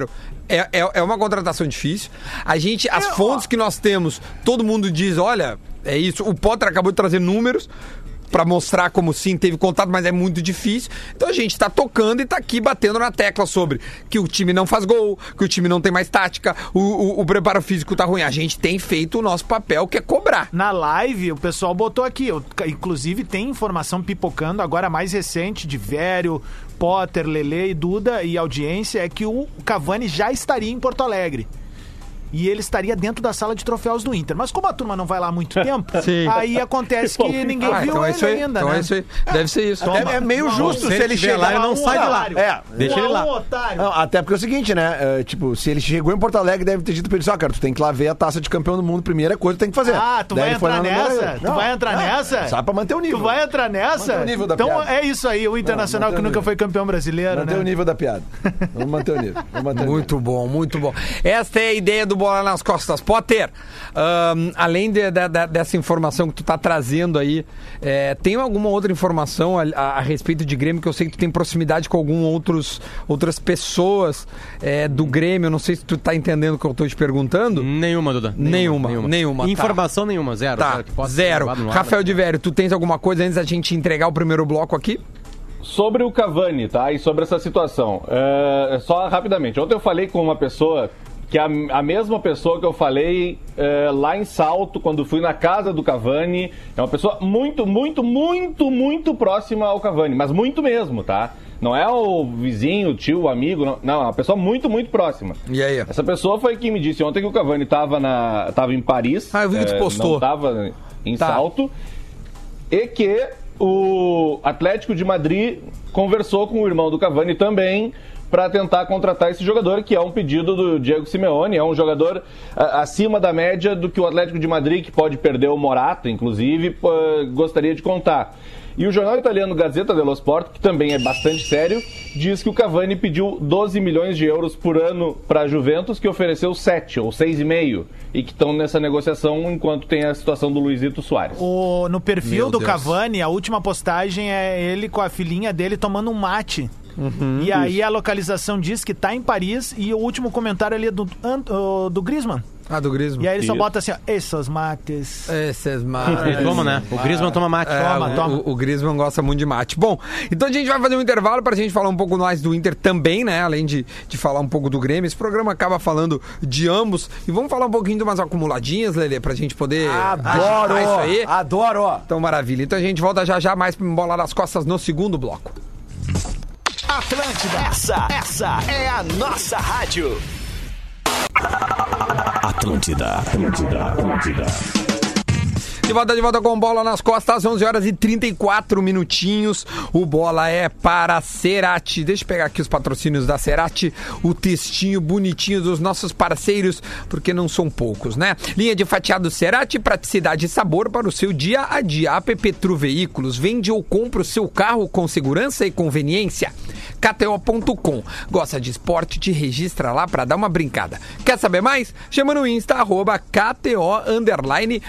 é, é, é uma contratação difícil. A gente, as Eu- fontes que nós temos, todo mundo diz: olha, é isso. O Potter acabou de trazer números. Pra mostrar como sim teve contato, mas é muito difícil. Então a gente tá tocando e tá aqui batendo na tecla sobre que o time não faz gol, que o time não tem mais tática, o, o- o preparo físico tá ruim. A gente tem feito o nosso papel, que é cobrar. Na live, o pessoal botou aqui, eu- inclusive tem informação pipocando, agora mais recente, de Vério, Potter, Lele e Duda e audiência, é que o Cavani já estaria em Porto Alegre. E ele estaria dentro da sala de troféus do Inter. Mas como a turma não vai lá há muito tempo, Sim. aí acontece que ninguém Ah, viu então é ele isso aí. ainda, então né? é isso aí. Deve ser isso. É, é meio justo se, ele estiver lá, chegar ele não sai de lá. É, Deixa ele lá. Um otário. Não, até porque é o seguinte, né? é, tipo, se ele chegou em Porto Alegre, deve ter dito pra ele, ó, cara, tu tem que lá ver a taça de campeão do mundo, primeira coisa que tem que fazer. Ah, tu Daí vai ele foi entrar lá no nessa? Tu vai entrar nessa? Só pra manter o nível. Tu vai entrar nessa? Manter o nível da então piada. é isso aí, o Internacional Não, que o nunca nível. foi campeão brasileiro, Manter né? o nível da piada. Vamos manter o nível. Vamos manter o nível. Muito bom, muito bom. Esta é a ideia do do Bola nas Costas. Potter, ahn, além de- de- de- dessa informação que tu tá trazendo aí, é, tem alguma outra informação a, a- a respeito de Grêmio que eu sei que tu tem proximidade com algum outros, outras pessoas é, do Grêmio? Eu não sei se tu tá entendendo o que eu tô te perguntando. Nenhuma, Duda. Nenhuma, nenhuma, tá. Informação nenhuma, zero. Tá, zero, zero. ar, Rafael de Vério, tu tens alguma coisa antes da gente entregar o primeiro bloco aqui? Sobre o Cavani, tá? E sobre essa situação. É, só rapidamente. Ontem eu falei com uma pessoa que é a, a mesma pessoa que eu falei é, lá em Salto, quando fui na casa do Cavani. É uma pessoa muito, muito, muito, muito próxima ao Cavani. Mas muito mesmo, tá? Não é o vizinho, o tio, o amigo. Não, não, é uma pessoa muito, muito próxima. E aí? Essa pessoa foi quem me disse ontem que o Cavani estava na, tava em Paris. Ah, eu vi que tu eh, postou. Não estava em Tá. Salto. E que o Atlético de Madrid conversou com o irmão do Cavani também para tentar contratar esse jogador, que é um pedido do Diego Simeone, é um jogador acima da média do que o Atlético de Madrid, que pode perder o Morata, inclusive, gostaria de contar. E o jornal italiano Gazzetta dello Sport, que também é bastante sério, diz que o Cavani pediu 12 milhões de euros por ano para a Juventus, que ofereceu 7 ou 6,5 e que estão nessa negociação enquanto tem a situação do Luizito Soares. O, no perfil Meu do Deus. Cavani, a última postagem é ele com a filhinha dele tomando um mate. Uhum. e aí a localização diz que tá em Paris e o último comentário ali é do, do Griezmann. Ah, do Grismo. E aí ele só Isso. bota assim, ó, esses mates. Esses Ele mares. toma, né? O Griezmann toma mate. É, Toma, o, toma. O, o Griezmann gosta muito de mate. Bom, então a gente vai fazer um intervalo pra gente falar um pouco mais do Inter também, né? Além de, de falar um pouco do Grêmio. Esse programa acaba falando de ambos. E vamos falar um pouquinho de umas acumuladinhas, Lelê, pra gente poder Adoro! isso aí. Adoro! Então, maravilha. Então a gente volta já já mais pra bola nas costas no segundo bloco. Atlântida. Essa, essa é a nossa rádio. Atlântida, Atlântida, Atlântida. De volta, de volta com bola nas costas, 11 horas e 34 minutinhos. O bola é para Cerati. Deixa eu pegar aqui os patrocínios da Cerati, o textinho bonitinho dos nossos parceiros, porque não são poucos, né? Linha de fatiado Cerati, praticidade e sabor para o seu dia a dia. APP Tru Veículos, vende ou compra o seu carro com segurança e conveniência. KTO.com. Gosta de esporte? Te registra lá para dar uma brincada. Quer saber mais? Chama no Insta, arroba KTO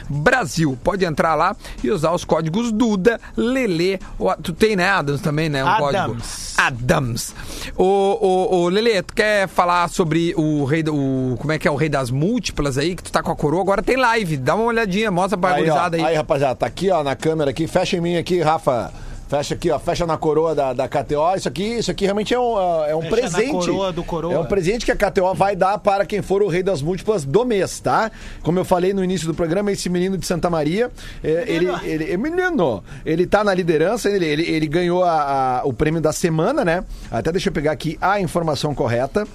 Brasil. Pode entrar lá e usar os códigos Duda, Lele. ou- Tu tem, né, Adams, também, né? Um Adams. código. Adams. Ô, ô, ô, Lele, tu quer falar sobre o rei, do- o, como é que é o rei das múltiplas aí, que tu tá com a coroa? Agora tem live, dá uma olhadinha, mostra pra Aí, ó, aí. aí, rapaziada, tá aqui, ó, na câmera aqui. Fecha em mim aqui, Rafa. Fecha aqui, ó. Fecha na coroa da, da KTO. Isso aqui, isso aqui realmente é um, é um Fecha na presente. coroa do coroa. É um presente que a KTO vai dar para quem for o rei das múltiplas do mês, tá? Como eu falei no início do programa, esse menino de Santa Maria, é, ele, ele, é menino, ele tá na liderança, ele, ele, ele ganhou a- a- o prêmio da semana, né? Até deixa eu pegar aqui a informação correta.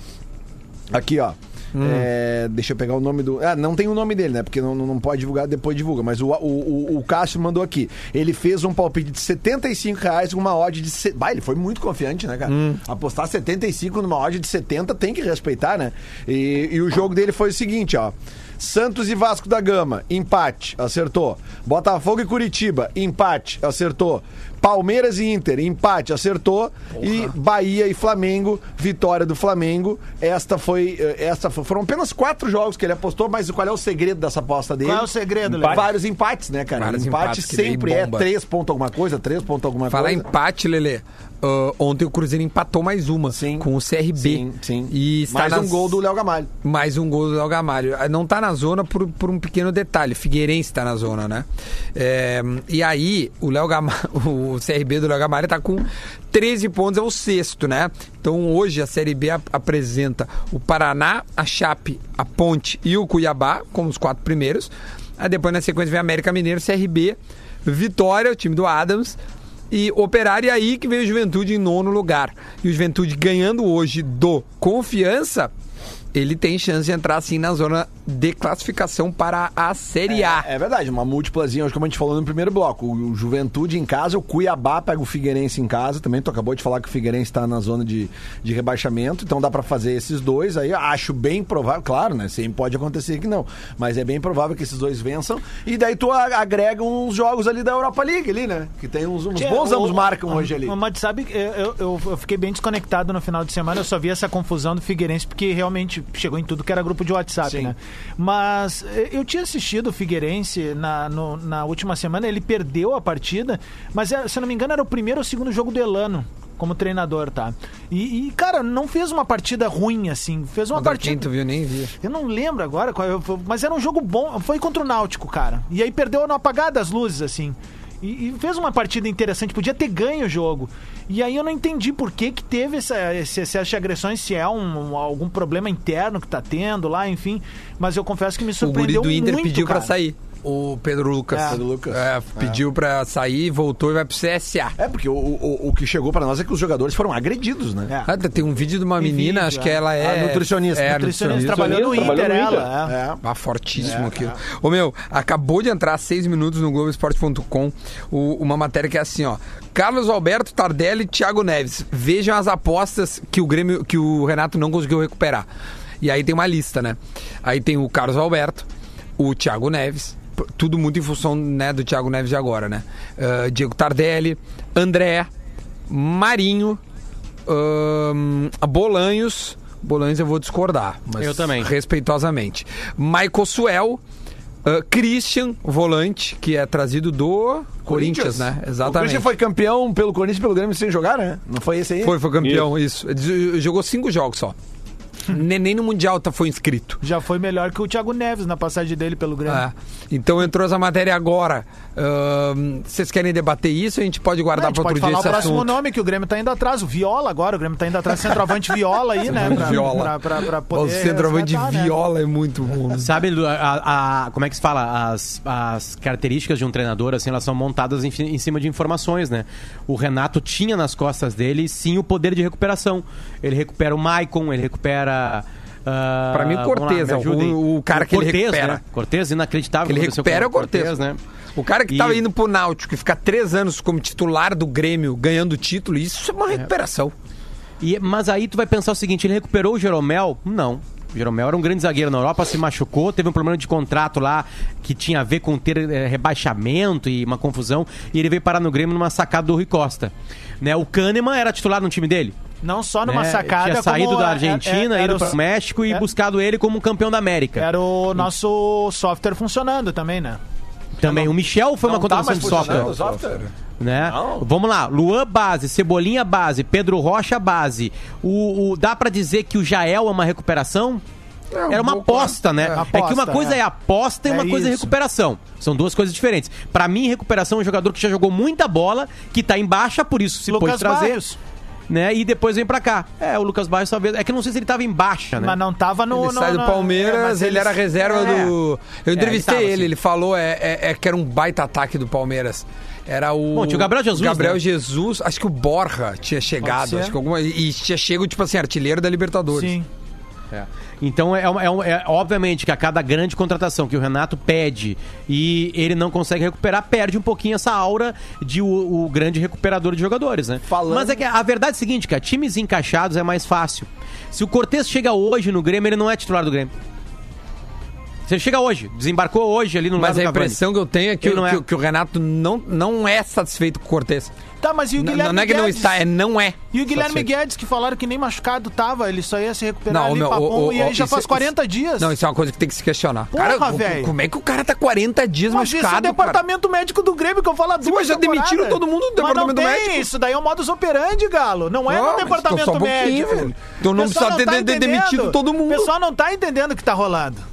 Aqui, ó. É, deixa eu pegar o nome do. Ah, não tem o nome dele, né? Porque não, não pode divulgar, depois divulga. Mas o, o, o, o Cássio mandou aqui. Ele fez um palpite de 75 reais com uma odd de. Se... Bah, ele foi muito confiante, né, cara? Apostar 75 numa odd de 70 tem que respeitar, né? E, e o jogo dele foi o seguinte, ó. Santos e Vasco da Gama, empate, acertou. Botafogo e Curitiba, empate, acertou. Palmeiras e Inter, empate, acertou. E Bahia e Flamengo, vitória do Flamengo. Esta foi, eh, esta foi- foram apenas quatro jogos que ele apostou, mas qual é o segredo dessa aposta dele? Qual é o segredo, Empate. Léo? Vários empates, né, cara? Vários empate empates sempre é três ponto alguma coisa, três ponto alguma Falar coisa. empate, Lelê. Ah, ontem o Cruzeiro empatou mais uma Sim. com o CRB. Sim, sim. E está Mais um nas- gol do Léo Gamalho. Mais um gol do Léo Gamalho. Ah, Não tá na zona por, por um pequeno detalhe. Figueirense tá na zona, né? É, e aí, o Léo Gamalho, o CRB do Léo Gamalho tá com 13 pontos, é o sexto, né? Então hoje a Série B ap- apresenta o Paraná, a Chape, a Ponte e o Cuiabá como os quatro primeiros. Aí depois na sequência vem América Mineiro, CRB, Vitória, o time do Adams, e Operário, e aí que veio o Juventude em nono lugar. E o Juventude ganhando hoje do Confiança, ele tem chance de entrar assim na zona de classificação para a Série A. É verdade, uma múltiplazinha, hoje como a gente falou no primeiro bloco. O, Juventude em casa, o Cuiabá pega o Figueirense em casa. Também tu acabou de falar que o Figueirense está na zona de, de rebaixamento, então dá pra fazer esses dois. Aí acho bem provável, claro, né? Sempre pode acontecer que não, mas é bem provável que esses dois vençam. E daí tu agrega uns jogos ali da Europa League ali, né? Que tem uns, uns bons o- ambos marcam hoje ali. Mas sabe, eu, eu, eu fiquei bem desconectado no final de semana, eu só vi essa confusão do Figueirense, porque realmente chegou em tudo que era grupo de WhatsApp, Sim. né? Mas eh, eu tinha assistido o Figueirense na, no- na última semana, ele perdeu a partida, mas eh, se não me engano era o primeiro ou segundo jogo do Elano. Como treinador, tá? E, e, cara, não fez uma partida ruim, assim. Fez uma Contra partida. quem tu viu, nem vi. Eu não lembro agora, qual mas era um jogo bom. Foi contra o Náutico, cara. E aí perdeu no apagar das luzes, assim. E, e fez uma partida interessante, podia ter ganho o jogo. E aí eu não entendi por que, que teve essa, esse excesso de agressões, se é um, algum problema interno que tá tendo lá, enfim. Mas eu confesso que me O guri surpreendeu do Inter muito, pediu pra cara. sair. O Pedro Lucas. É. Pedro Lucas. É, pediu pra sair, voltou e vai pro CSA. É, porque o, o, o que chegou pra nós é que os jogadores foram agredidos, né? É. Ah, tem um vídeo de uma Tem menina, vídeo, acho que é. ela é. A nutricionista. É, Nutricionista trabalhou no Inter, no Inter. ela. é. É. Ah, fortíssimo aquilo. Ô meu, acabou de entrar seis minutos no Globoesporte.com uma matéria que é assim, ó. Carlos Alberto Tardelli e Thiago Neves. Vejam as apostas que o Grêmio, que o Renato não conseguiu recuperar. E aí tem uma lista, né? Aí tem o Carlos Alberto, o Thiago Neves, tudo muito em função né, do Thiago Neves de agora, né? Ah, Diego Tardelli, André, Marinho, ahn, Bolanhos. Bolanhos eu vou discordar, mas Eu também. respeitosamente. Michael Suel, ah, Christian, volante, que é trazido do Corinthians, né? O Exatamente. Christian foi campeão pelo Corinthians e pelo Grêmio sem jogar, né? Não foi esse aí? Foi, foi campeão, isso. Ele Jogou cinco jogos só. Nem nem no Mundial tá, foi inscrito. Já foi melhor que o Thiago Neves na passagem dele pelo Grêmio. É. Então entrou essa matéria agora. Ahn, Vocês querem debater isso? A gente pode guardar gente para outro pode dia falar o esse próximo assunto. nome, que o Grêmio tá indo atrás. O Viola agora, o Grêmio tá indo atrás. Centroavante Viola aí, né? Pra, Viola. Pra, pra, pra O poder centroavante de resgatar, né? viola é muito bom. né? Sabe, a, a- como é que se fala? As, as características de um treinador, assim, elas são montadas em, em cima de informações, né? O Renato tinha nas costas dele, sim, o poder de recuperação. Ele recupera o Maicon, ele recupera... ah, Pra mim, o lá, Cortez é o- o cara que ele Cortez, recupera. Né? Cortez, inacreditável. Que ele o que recupera é o com Cortez. né? O cara que E- tava indo pro Náutico e ficar três anos como titular do Grêmio, ganhando título, isso é uma recuperação. E, mas aí tu vai pensar o seguinte, ele recuperou o Jeromel? Não. O Jeromel era um grande zagueiro na Europa, se machucou, teve um problema de contrato lá que tinha a ver com ter eh, rebaixamento e uma confusão, e ele veio parar no Grêmio numa sacada do Rui Costa. Né? O Kahneman era titular no time dele. Não só numa né? sacada. Tinha saído como da é- Argentina, é- era ido para o México e é- buscado ele como campeão da América. Era o nosso software funcionando também, né? Também o Michel foi uma Não tá contratação mais de software. software? né? Não. Vamos lá, Luan base, Cebolinha base, Pedro Rocha base. O, o- dá pra dizer que o Jael é uma recuperação? Era uma aposta, né? é. É, que uma Aposta, coisa é. é, aposta e É uma coisa é isso. recuperação. São duas coisas diferentes. Pra mim, recuperação é um jogador que já jogou muita bola, que tá em baixa, por isso se Lucas pôde trazer. Barrios. Né? E depois vem pra cá. É, o Lucas Barros talvez. É que não sei se ele tava em baixa, né? Mas não tava no. Ele no- sai do Palmeiras, é, ele eles- era reserva é. do. Eu entrevistei ele ele, tava, ele, assim. falou é, é- é que era um baita ataque do Palmeiras. Era o. Bom, tinha o Gabriel Jesus, Gabriel né? Jesus, acho que o Borja tinha chegado, acho que alguma. E tinha chego, tipo assim, artilheiro da Libertadores. Sim. É. Então é, é é obviamente que a cada grande contratação que o Renato pede e ele não consegue recuperar, perde um pouquinho essa aura de o, o grande recuperador de jogadores, né? Falando- Mas é que a verdade é a seguinte, cara, times encaixados é mais fácil. Se o Cortez chega hoje no Grêmio, ele não é titular do Grêmio. Se ele chega hoje, desembarcou hoje ali no Mas lado a impressão que eu tenho é que, o- não é. que que o Renato não, não é satisfeito com o Cortez. Tá, mas e o Guilherme Não é que não Guedes? está, é não é. E o Guilherme satisfeito. Guedes, que falaram que nem machucado tava, ele só ia se recuperar Não, ali, meu, papum, o- o- e aí já isso- faz 40 dias. Não, isso é uma coisa que tem que se questionar. Porra, cara, velho. como é que o cara tá 40 dias Mas isso é o machucado, cara? departamento médico do Grêmio que eu falo há duas mas já temporadas. demitiram todo mundo do Mas não departamento tem, médico. isso daí é o modus operandi, Galo. Não é Não, no mas departamento só um pouquinho, médico. velho. Então não O pessoal precisa ter- entendendo. demitido todo mundo. O pessoal não tá entendendo o que tá rolando.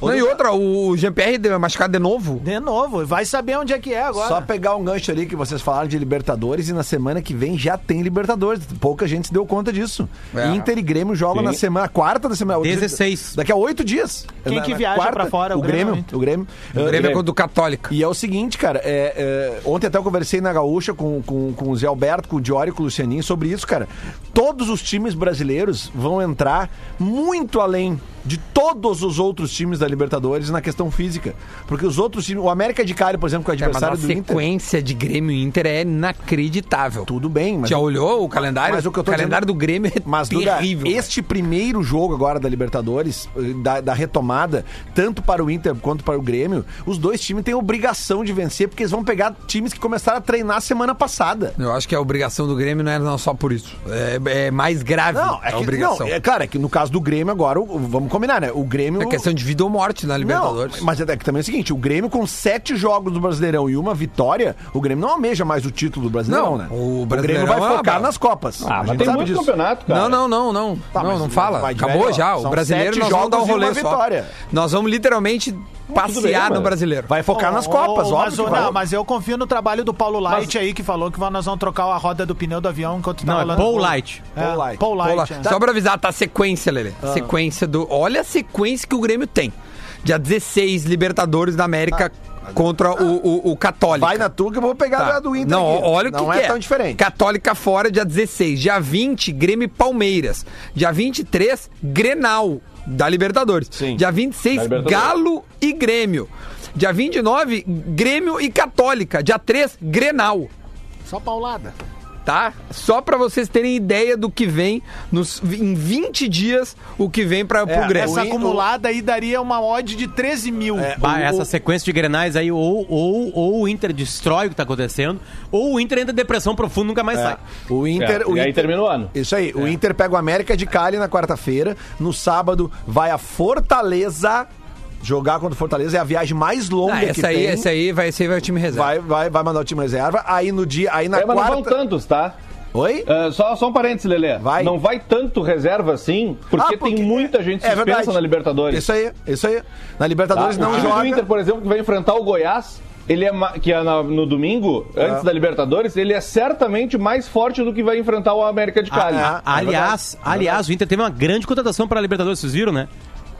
Não, e outra, o Jean-Pierre deu machucado de novo. De novo, vai saber onde é que é agora. Só pegar um gancho ali que vocês falaram de Libertadores e na semana que vem já tem Libertadores. Pouca gente se deu conta disso. É. Inter e Grêmio jogam Sim. na semana, quarta da semana. 16. Daqui a oito dias. Quem Na- que viaja pra fora? O O Grêmio ou Grêmio. O Grêmio. O Grêmio é contra o Católica. E é o seguinte, cara, é, é, ontem até eu conversei na Gaúcha com, com, com o Zé Alberto, com o Diório e com o Lucianinho sobre isso, cara. Todos os times brasileiros vão entrar muito além de todos os outros times da Libertadores na questão física. Porque os outros times, o América de Cali, por exemplo, que é o É, mas a adversário do Inter, sequência de Grêmio e Inter é inacreditável. tudo bem, mas Já olhou o calendário? Mas o que eu tô calendário do Grêmio é Mas, Duda, terrível. velho. este primeiro jogo agora da Libertadores, eh, da, da retomada, tanto para o Inter quanto para o Grêmio, os dois times têm obrigação de vencer, porque eles vão pegar times que começaram a treinar semana passada. Eu acho que a obrigação do Grêmio não é não só por isso. É, é mais grave Não, é a que, obrigação. não, é claro, é que no caso do Grêmio agora, o- vamos combinar, né? O Grêmio... É questão de vida ou morte na Libertadores. Não, mas é que também é o seguinte, o Grêmio com sete jogos do Brasileirão e uma vitória, o Grêmio não almeja mais o título do Brasileirão, Não, né? o Grêmio Brasileirão vai é focar bala. nas Copas. Ah, A mas tem sabe muito disso. campeonato, cara. Não, não, não, não. Tá, não, não fala. Acabou velho, já. O São brasileiro sete nós vamos dar um rolê uma só. vitória. Nós vamos literalmente passear no brasileiro. Vai focar nas Copas, óbvio mas, não, mas eu confio no trabalho do Paulo Light aí, que falou que nós vamos trocar a roda do pneu do avião enquanto tá Não, é rolando Paul. Light. É, Paul Light. Paul Light. É. Só pra avisar, tá a sequência, Lele. Ah. Sequência do. Olha a sequência que o Grêmio tem. Dia 16, Libertadores da América contra o, o, o Católica. Vai na tua que eu vou pegar Tá. a do Inter. Não, aqui. olha o que Não que é, tão diferente. Católica fora, dia 16. Dia 20, Grêmio e Palmeiras. Dia 23, Grenal, da Libertadores. Sim. Dia 26, Da Libertadores. Galo e Grêmio. Dia 29, Grêmio e Católica. Dia 3, Grenal. Só paulada. Tá? Só pra vocês terem ideia do que vem nos, em 20 dias, o que vem pra, pro Grêmio. Essa o- acumulada aí daria uma odd de 13 mil. É, Bah, o- essa o- sequência de grenais aí, ou, ou, ou o Inter destrói o que tá acontecendo, ou o Inter entra em depressão profunda e nunca mais sai. É. O Inter, É, o e aí Inter- termina o ano. Isso aí, o Inter pega o América de Cali na quarta-feira. No sábado vai a Fortaleza jogar contra o Fortaleza. É a viagem mais longa Ah, que essa, aí, tem. essa aí vai ser o time reserva. Vai, vai, vai mandar o time reserva. Aí no dia, aí na É, mas não vão quarta. tantos, tá? Oi? Ah, só, só um parênteses, Lelê. Vai. Não vai tanto reserva assim, porque, Ah, porque tem muita gente é suspensa verdade. na Libertadores. Isso aí, isso aí. Na Libertadores Tá? não o time joga. do Inter, por exemplo, que vai enfrentar o Goiás, ele é que é na- no domingo, antes da Libertadores, ele é certamente mais forte do que vai enfrentar o América de Cali. Ah, é aliás, verdade, é aliás, o Inter teve uma grande contratação para a Libertadores, vocês viram, né?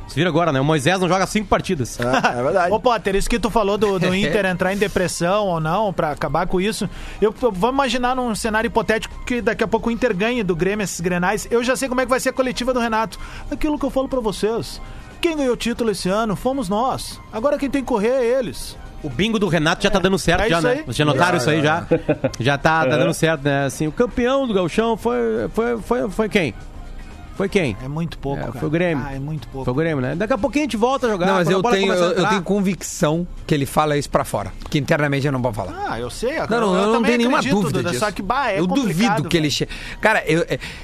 Vocês viram agora, né? O Moisés não joga cinco partidas. É, é verdade. Ô, Potter, isso que tu falou do, do Inter entrar em depressão ou não, pra acabar com isso. Eu, eu- vamos imaginar num cenário hipotético que daqui a pouco o Inter ganhe do Grêmio esses grenais. Eu já sei como é que vai ser a coletiva do Renato. Aquilo que eu falo pra vocês. Quem ganhou o título esse ano fomos nós. Agora quem tem que correr é eles. O bingo do Renato já tá dando certo, é já, né? Vocês já notaram isso aí já? Já tá, tá dando certo, né? Assim, o campeão do Gauchão foi, foi, foi, foi quem? Foi quem? É muito pouco, É, cara. foi o Grêmio. Ah, é muito pouco. Foi o Grêmio, né? Daqui a pouquinho a gente volta a jogar. Não, mas eu tenho, eu, eu tenho convicção que ele fala isso pra fora. Que internamente eu não vou falar. Ah, eu sei. Não, não, eu, não também tenho nenhuma dúvida disso. Só que, bah, é eu duvido que ele velho. chegue. Cara, eu,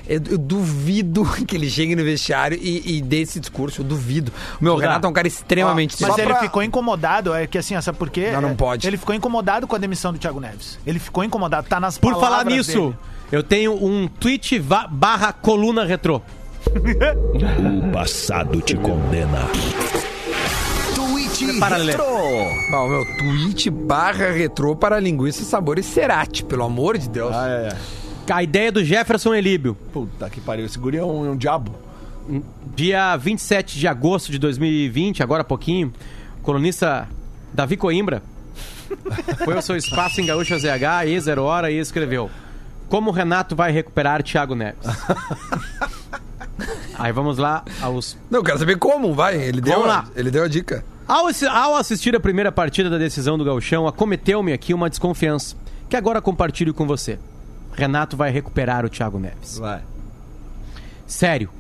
eu, eu duvido que ele chegue no vestiário e, e dê esse discurso. Eu duvido. O meu Duda. Renato é um cara extremamente Mas Só ele pra- ficou incomodado, é que assim, sabe por quê? Não, não É, pode. Ele ficou incomodado com a demissão do Thiago Neves. Ele ficou incomodado, tá nas Por palavras falar nisso, dele. eu tenho um tweet barra coluna retrô. O passado te condena. Prepara, Lelê. Retro. Bom, meu tweet barra retrô para linguiça, sabor e cerati, pelo amor de Deus. Ah, é, é. A ideia do Jefferson Elíbio. Puta que pariu. Esse guri é um, é um diabo. Dia 27 de agosto de 2020, agora há pouquinho, o colunista Davi Coimbra foi ao seu espaço em Gaúcha ZH, e zero hora, e escreveu: Como o Renato vai recuperar Thiago Neves? Aí vamos lá aos. Não, eu quero saber como, vai. Ele deu, Vamos lá. Ele deu a dica. Ao, ao assistir a primeira partida da decisão do Gauchão, acometeu-me aqui uma desconfiança, que agora compartilho com você. Renato vai recuperar o Thiago Neves. Vai. Sério.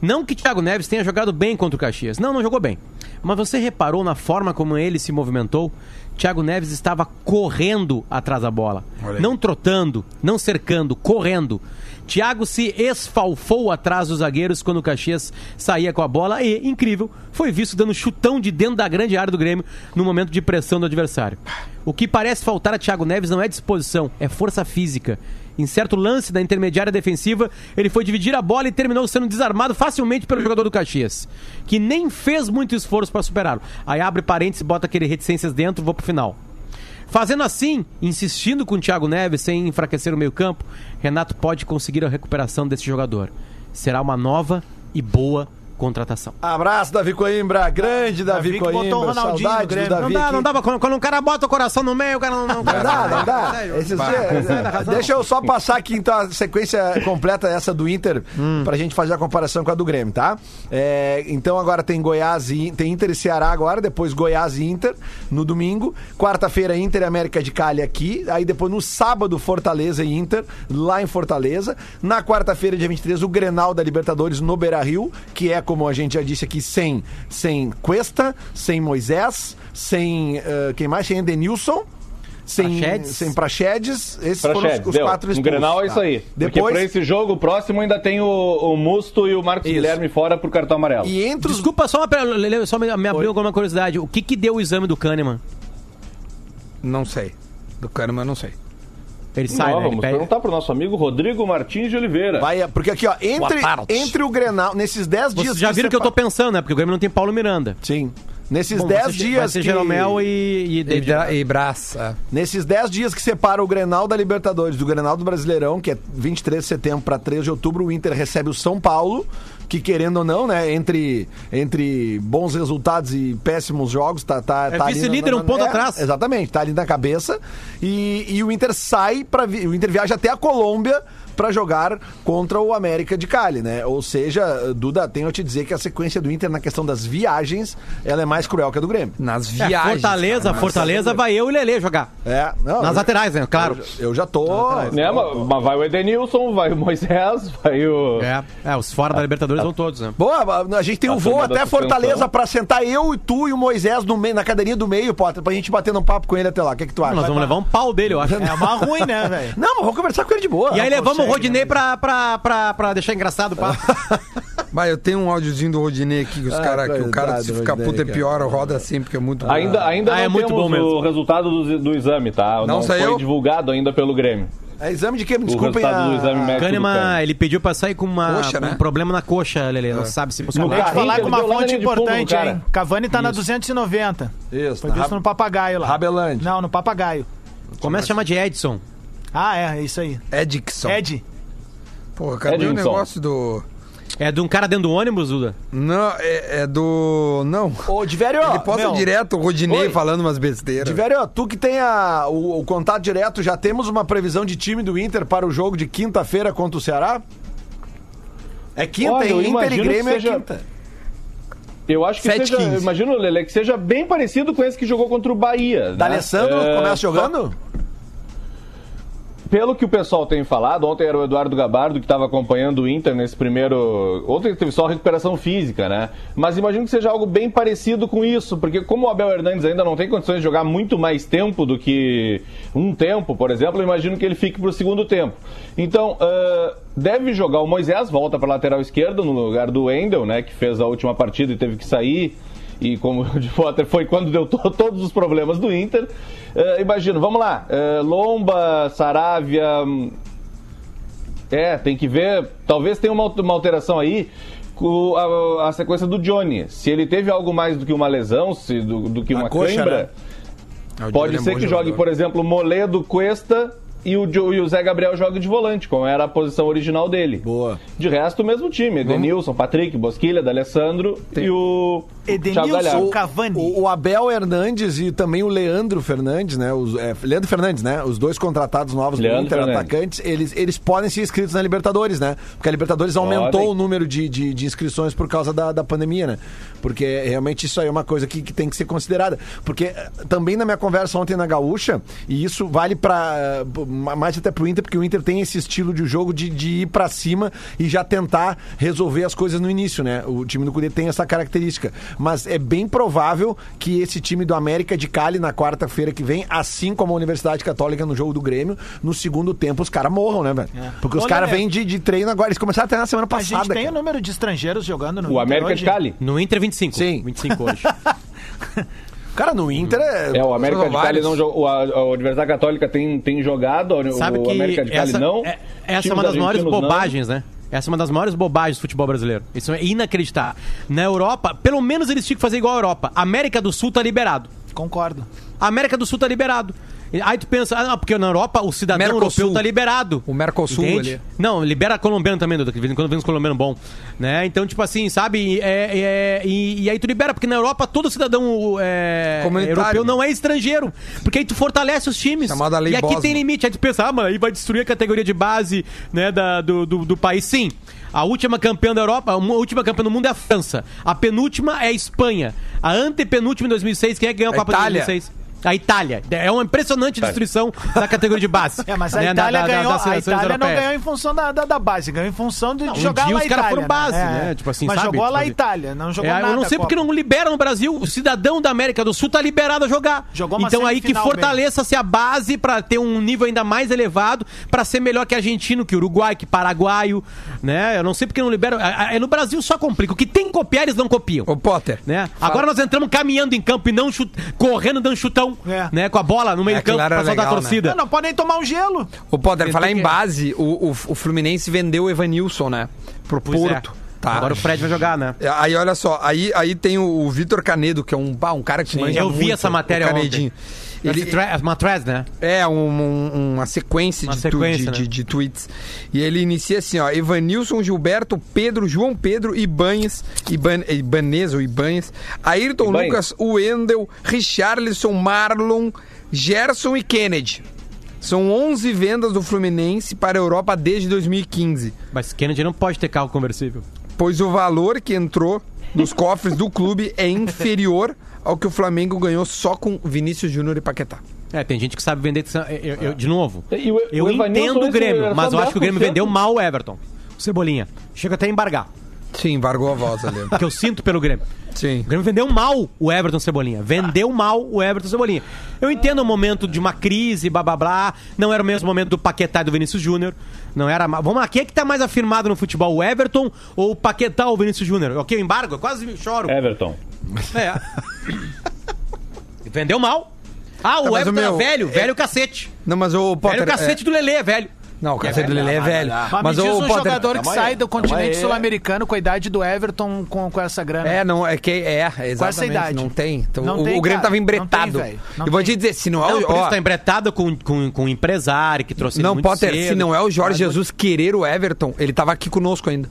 Não que Thiago Neves tenha jogado bem contra o Caxias. Não, não jogou bem. Mas você reparou na forma como ele se movimentou? Thiago Neves estava correndo atrás da bola. Não trotando, não cercando, correndo. Thiago se esfalfou atrás dos zagueiros quando o Caxias saía com a bola e, incrível, foi visto dando chutão de dentro da grande área do Grêmio no momento de pressão do adversário. O que parece faltar a Thiago Neves não é disposição, é força física. Em certo lance da intermediária defensiva, ele foi dividir a bola e terminou sendo desarmado facilmente pelo jogador do Caxias, que nem fez muito esforço para superá-lo. Aí abre parênteses, bota aquele reticências dentro, vou pro final. Fazendo assim, insistindo com o Thiago Neves sem enfraquecer o meio-campo, Renato pode conseguir a recuperação desse jogador. Será uma nova e boa contratação. Abraço, Davi Coimbra. Grande Davi, Davi que botou o Coimbra. Ronaldinho no Saudades do Grêmio. Davi. Não dá, aqui. não dá, pra- quando, um cara bota o coração no meio, o cara não. não, Não dá, não dá. Esses dias- razão. Deixa eu só passar aqui então a sequência completa essa do Inter pra gente fazer a comparação com a do Grêmio, tá? É, então agora tem Goiás e tem Inter e Ceará agora, depois Goiás e Inter no domingo, quarta-feira Inter e América de Cali aqui, aí depois no sábado Fortaleza e Inter lá em Fortaleza, na quarta-feira dia 23 o Grenal da Libertadores no Beira-Rio, que é como a gente já disse aqui sem sem Cuesta, sem Moisés, sem eh, quem mais? Sem Edenilson sem Praxedes? sem Praxedes, esses foram Praxedes, os, os deu. quatro No expulsos. Grenal é Tá. isso aí. Porque Depois, pra esse jogo, o próximo ainda tem o, o Musto e o Marcos Isso. Guilherme fora por cartão amarelo. e entre os Desculpa, só, uma, só me, me abriu alguma curiosidade. O que que deu o exame do Kahneman? Não sei. Do Kahneman, não sei. Ele sai, Não, né? Ele vamos pede- perguntar pro nosso amigo Rodrigo Martins de Oliveira. vai, porque aqui ó, entre entre o Grenal, nesses 10 dias Vocês já viram que eu tô pensando, né? Porque o Grêmio não tem Paulo Miranda. Sim. Nesses Bom, 10 vai ser- dias Vai ser que- Jeromel e, e E, e Brás. é. Nesses 10 dias que separa o Grenal da Libertadores do Grenal do Brasileirão, que é 23 de setembro para 3 de outubro, o Inter recebe o São Paulo, que querendo ou não, né, entre, entre bons resultados e péssimos jogos, tá, tá, É tá ali vice-líder, um ponto é, atrás. Exatamente, tá ali na cabeça. E, e o Inter sai para o Inter viaja até a Colômbia para jogar contra o América de Cali, né? Ou seja, Duda, tenho a te dizer que a sequência do Inter na questão das viagens, ela é mais cruel que a do Grêmio. Nas É, viagens. Fortaleza, cara, Fortaleza vai eu e Lele jogar. É, não, Nas eu- laterais, né? Claro. Eu, eu já tô. Né, mas, mas vai o Edenilson, vai o Moisés, vai o. É, é, os fora da Libertadores vão todos, né? Boa, a gente tem A um voo até. Fortaleza pra sentar eu e tu e o Moisés no meio, na cadeirinha do meio, Potter, pra gente bater um papo com ele até lá. O que, é que tu acha? Nós vamos levar um pau dele, eu acho. É uma ruim, né, velho? Não, mas vamos conversar com ele de boa. E aí levamos o Rodinei né? pra, pra, pra, pra deixar engraçado o papo. Vai, eu tenho um áudiozinho do Rodinei aqui, que os Ah, cara, que o cara, se ficar puta é cara. pior, roda assim, porque é muito bom. Ainda, ainda Ah, não é muito temos bom mesmo. o resultado do, do exame, tá? Não Não, saiu? foi divulgado ainda pelo Grêmio. É exame de quê? Me O desculpem. resultado do exame a... médico. Kahneman, ele pediu pra sair com uma, Coxa, com um né? problema na coxa, Lele. Não sabe se carrinho falar com uma fonte importante, hein? Cavani tá na 290. Isso, Foi tá. visto no papagaio lá. Rabelândia. Não, no papagaio. Começa a chamar de Edson. Ah, é, é isso aí. Edson. Ed. Pô, cadê o Edinson. negócio do... É de um cara dentro do ônibus, Duda? Não, é, é do... Não. Ô, Diverio, Ele posta meu, direto o Rodinei Oi. falando umas besteiras. Diverio, tu que tem a, o, o contato direto, já temos uma previsão de time do Inter para o jogo de quinta-feira contra o Ceará? É quinta, Olha, hein? Inter e imagino que Grêmio seja- é quinta. Eu acho que Sete, seja, quinze. eu imagino, Lele, que seja bem parecido com esse que jogou contra o Bahia. né? D'Alessandro É, começa só- jogando? Pelo que o pessoal tem falado, ontem era o Eduardo Gabardo que estava acompanhando o Inter nesse primeiro. Ontem teve só recuperação física, né? Mas imagino que seja algo bem parecido com isso, porque como o Abel Hernandes ainda não tem condições de jogar muito mais tempo do que um tempo, por exemplo, imagino que ele fique para o segundo tempo. Então, ah, deve jogar o Moisés, volta para lateral esquerdo no lugar do Wendel, né? Que fez a última partida e teve que sair. E como o de Potter foi quando deu to- todos os problemas do Inter. Eh, imagino, vamos lá. eh, Lomba, Saravia. hum, É, tem que ver. Talvez tenha uma, uma alteração aí com a, a sequência do Johnny. Se ele teve algo mais do que uma lesão, se, do, do que uma coxa, cãibra, né? É, o pode é ser bom que jogador. jogue, por exemplo, Moledo, Cuesta e o, e o Zé Gabriel jogue de volante, como era a posição original dele. Boa. De resto, o mesmo time. Edenilson, Patrick, Bosquilha, D'Alessandro e o Edenilson. Cavani. O, o Abel Hernandes e também o Leandro Fernandes, né? Os, é, Leandro Fernandes, né? Os dois contratados novos do Inter, Fernandes. atacantes, eles, eles podem ser inscritos na Libertadores, né? Porque a Libertadores aumentou Podem. o número de, de, de inscrições por causa da, da pandemia, né? Porque realmente isso aí é uma coisa que, que tem que ser considerada. Porque eh, também na minha conversa ontem na Gaúcha, e isso vale para mais até pro Inter, porque o Inter tem esse estilo de jogo de, de ir pra cima e já tentar resolver as coisas no início, né? O time do Cudê tem essa característica. Mas é bem provável que esse time do América de Cali na quarta-feira que vem, assim como a Universidade Católica no jogo do Grêmio, no segundo tempo os caras morram, né, velho? Porque os caras vem de, de treino agora. Eles começaram a treinar semana A gente passada. tem o cara. número de estrangeiros jogando no O Inter América hoje? de Cali. No Inter, 25. Sim. 25 hoje. Cara, no Inter é. É, o América de Cali não jogou. A, a Universidade Católica tem, tem jogado, o Sabe o que América de Cali essa, não. é, essa é uma das maiores argentinos não. bobagens, né? Essa é uma das maiores bobagens do futebol brasileiro. Isso é inacreditável. Na Europa, pelo menos eles tinham que fazer igual a Europa. América do Sul tá liberado. Concordo. A América do Sul tá liberado. Aí tu pensa, ah, não, porque na Europa o cidadão Mercosul. europeu tá liberado. O Mercosul Entende? ali. Não, libera colombiano também, Duda, que de vez em quando vem uns colombianos bom. Né? Então, tipo assim, sabe? É, é- e, e aí tu libera, porque na Europa todo cidadão é, europeu não é estrangeiro. Porque aí tu fortalece os times. Chamada Lei e aqui Bosman. tem limite. Aí tu pensa, ah, mas aí vai destruir a categoria de base né, da- do, do, do país. Sim. A última campeã da Europa, a última campeã do mundo é a França. A penúltima é a Espanha. A antepenúltima em 2006, quem é que ganhou a A Copa de 2006? A Itália. É uma impressionante destruição da categoria de base. É, mas a né, Itália da- da- ganhou. das a Itália não ganhou em função da, da, da base, ganhou em função de Não, um jogar dia lá os caras foram base, É. né? Tipo assim, Mas sabe? jogou lá a Tipo, Itália, não jogou É, nada. eu não sei porque não libera no Brasil. O cidadão da América do Sul tá liberado a jogar. Jogou uma então aí que fortaleça-se a base pra ter um nível ainda mais elevado, pra ser melhor que argentino, que uruguai, que paraguaio, né? Eu não sei porque não libera. É no Brasil só complica. O que tem que copiar eles não copiam. Ô, Potter. Né? Agora nós entramos caminhando em campo e não chut- correndo dando chutão, É. né? Com a bola no meio É, de campo aquilo pra soltar a né? torcida. Não, não pode nem tomar um gelo. Ô, Potter, falar em base, o, o, o Fluminense vendeu o Evanilson, né? Pro Pois é. Porto. Tá. Agora o Fred vai jogar, né? É, Aí, olha só, aí, aí tem o, o Vitor Canedo, que é um, um cara que manja eu vi muito, essa matéria o Canedinho. Ele... Uma thread, né? É, um- um- uma sequência, Uma de, tu- sequência, de, né? de- de tweets. E ele inicia assim, ó. Evanilson, Gilberto, Pedro, João Pedro, Ibanhes, Iban, Ibanez ou Ibanhes, Ayrton Ibanez. Lucas, Wendel, Richarlison, Marlon, Gerson e Kennedy. São 11 vendas do Fluminense para a Europa desde 2015. Mas Kennedy não pode ter carro conversível. Pois o valor que entrou nos cofres do clube é inferior ao que o Flamengo ganhou só com Vinícius Júnior e Paquetá. É, tem gente que sabe vender. Eu, eu- de novo, E o- eu o Evanilson, entendo o Grêmio, mas eu acho que o Grêmio 10%. vendeu mal o Everton. O Cebolinha. Chega até a embargar. Sim, vargou a voz ali. Que eu sinto pelo Grêmio. Sim. O Grêmio vendeu mal o Everton Cebolinha. Vendeu mal o Everton Cebolinha. Eu entendo o momento de uma crise, blá blá blá. Não era o mesmo momento do Paquetá e do Vinícius Júnior. Não era. Vamos lá, quem é que tá mais afirmado no futebol? O Everton ou o Paquetá ou o Vinícius Júnior? Ok, embargo? Eu quase choro. Everton. É. Vendeu mal. Ah, o Tá, o Everton meu- era velho, é- velho cacete. Não, mas o Potter. velho cacete do Lelê, é velho. é- Não, o cacete do Lelê é velho. Mas, Mas me diz o um Potter. jogador que sai do continente sul-americano com a idade do Everton com, com essa grana. É, não, é que é, exatamente. Com essa idade. Não tem. Então, Não o, tem, o Grêmio cara. tava Não tem, embretado. Não e vou tem. te dizer, se não é Não, o. Ó, tá embretado com, com, com um empresário que trouxe ele não, Potter, cedo. se não é o Jorge Jesus querer o Everton, ele tava aqui conosco ainda.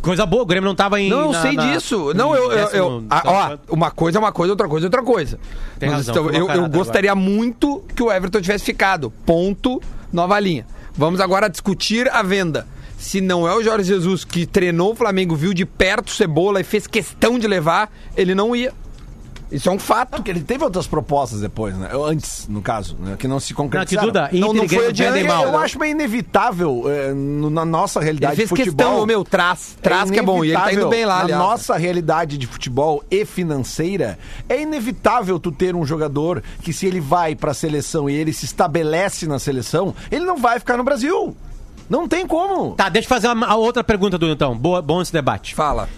Coisa boa, o Grêmio não tava em. Não, eu na- sei na- disso. Não, eu. eu, eu- ah, ó, uma coisa é uma coisa, outra coisa é outra coisa. Tem Nós razão, estamos- eu, eu gostaria muito que o Everton tivesse ficado. Ponto, nova linha. Vamos agora discutir a venda. Se não é o Jorge Jesus que treinou o Flamengo, viu de perto o Cebola e fez questão de levar, ele não ia. Isso é um fato. Porque ele teve outras propostas depois, né? Antes, no caso, né? que não se concretizaram. Duda, não, e não Grêmio foi adiante. vendem mal. Eu acho bem inevitável eh, no- na nossa Ele realidade fez de futebol. questão, meu, traz. Traz que é bom. E ele tá indo bem lá, Na aliás. nossa realidade de futebol e financeira, é inevitável tu ter um jogador que se ele vai pra seleção e ele se estabelece na seleção, ele não vai ficar no Brasil. Não tem como. Tá, deixa eu fazer uma, a outra pergunta, Duda, então. Boa, bom esse debate. Fala.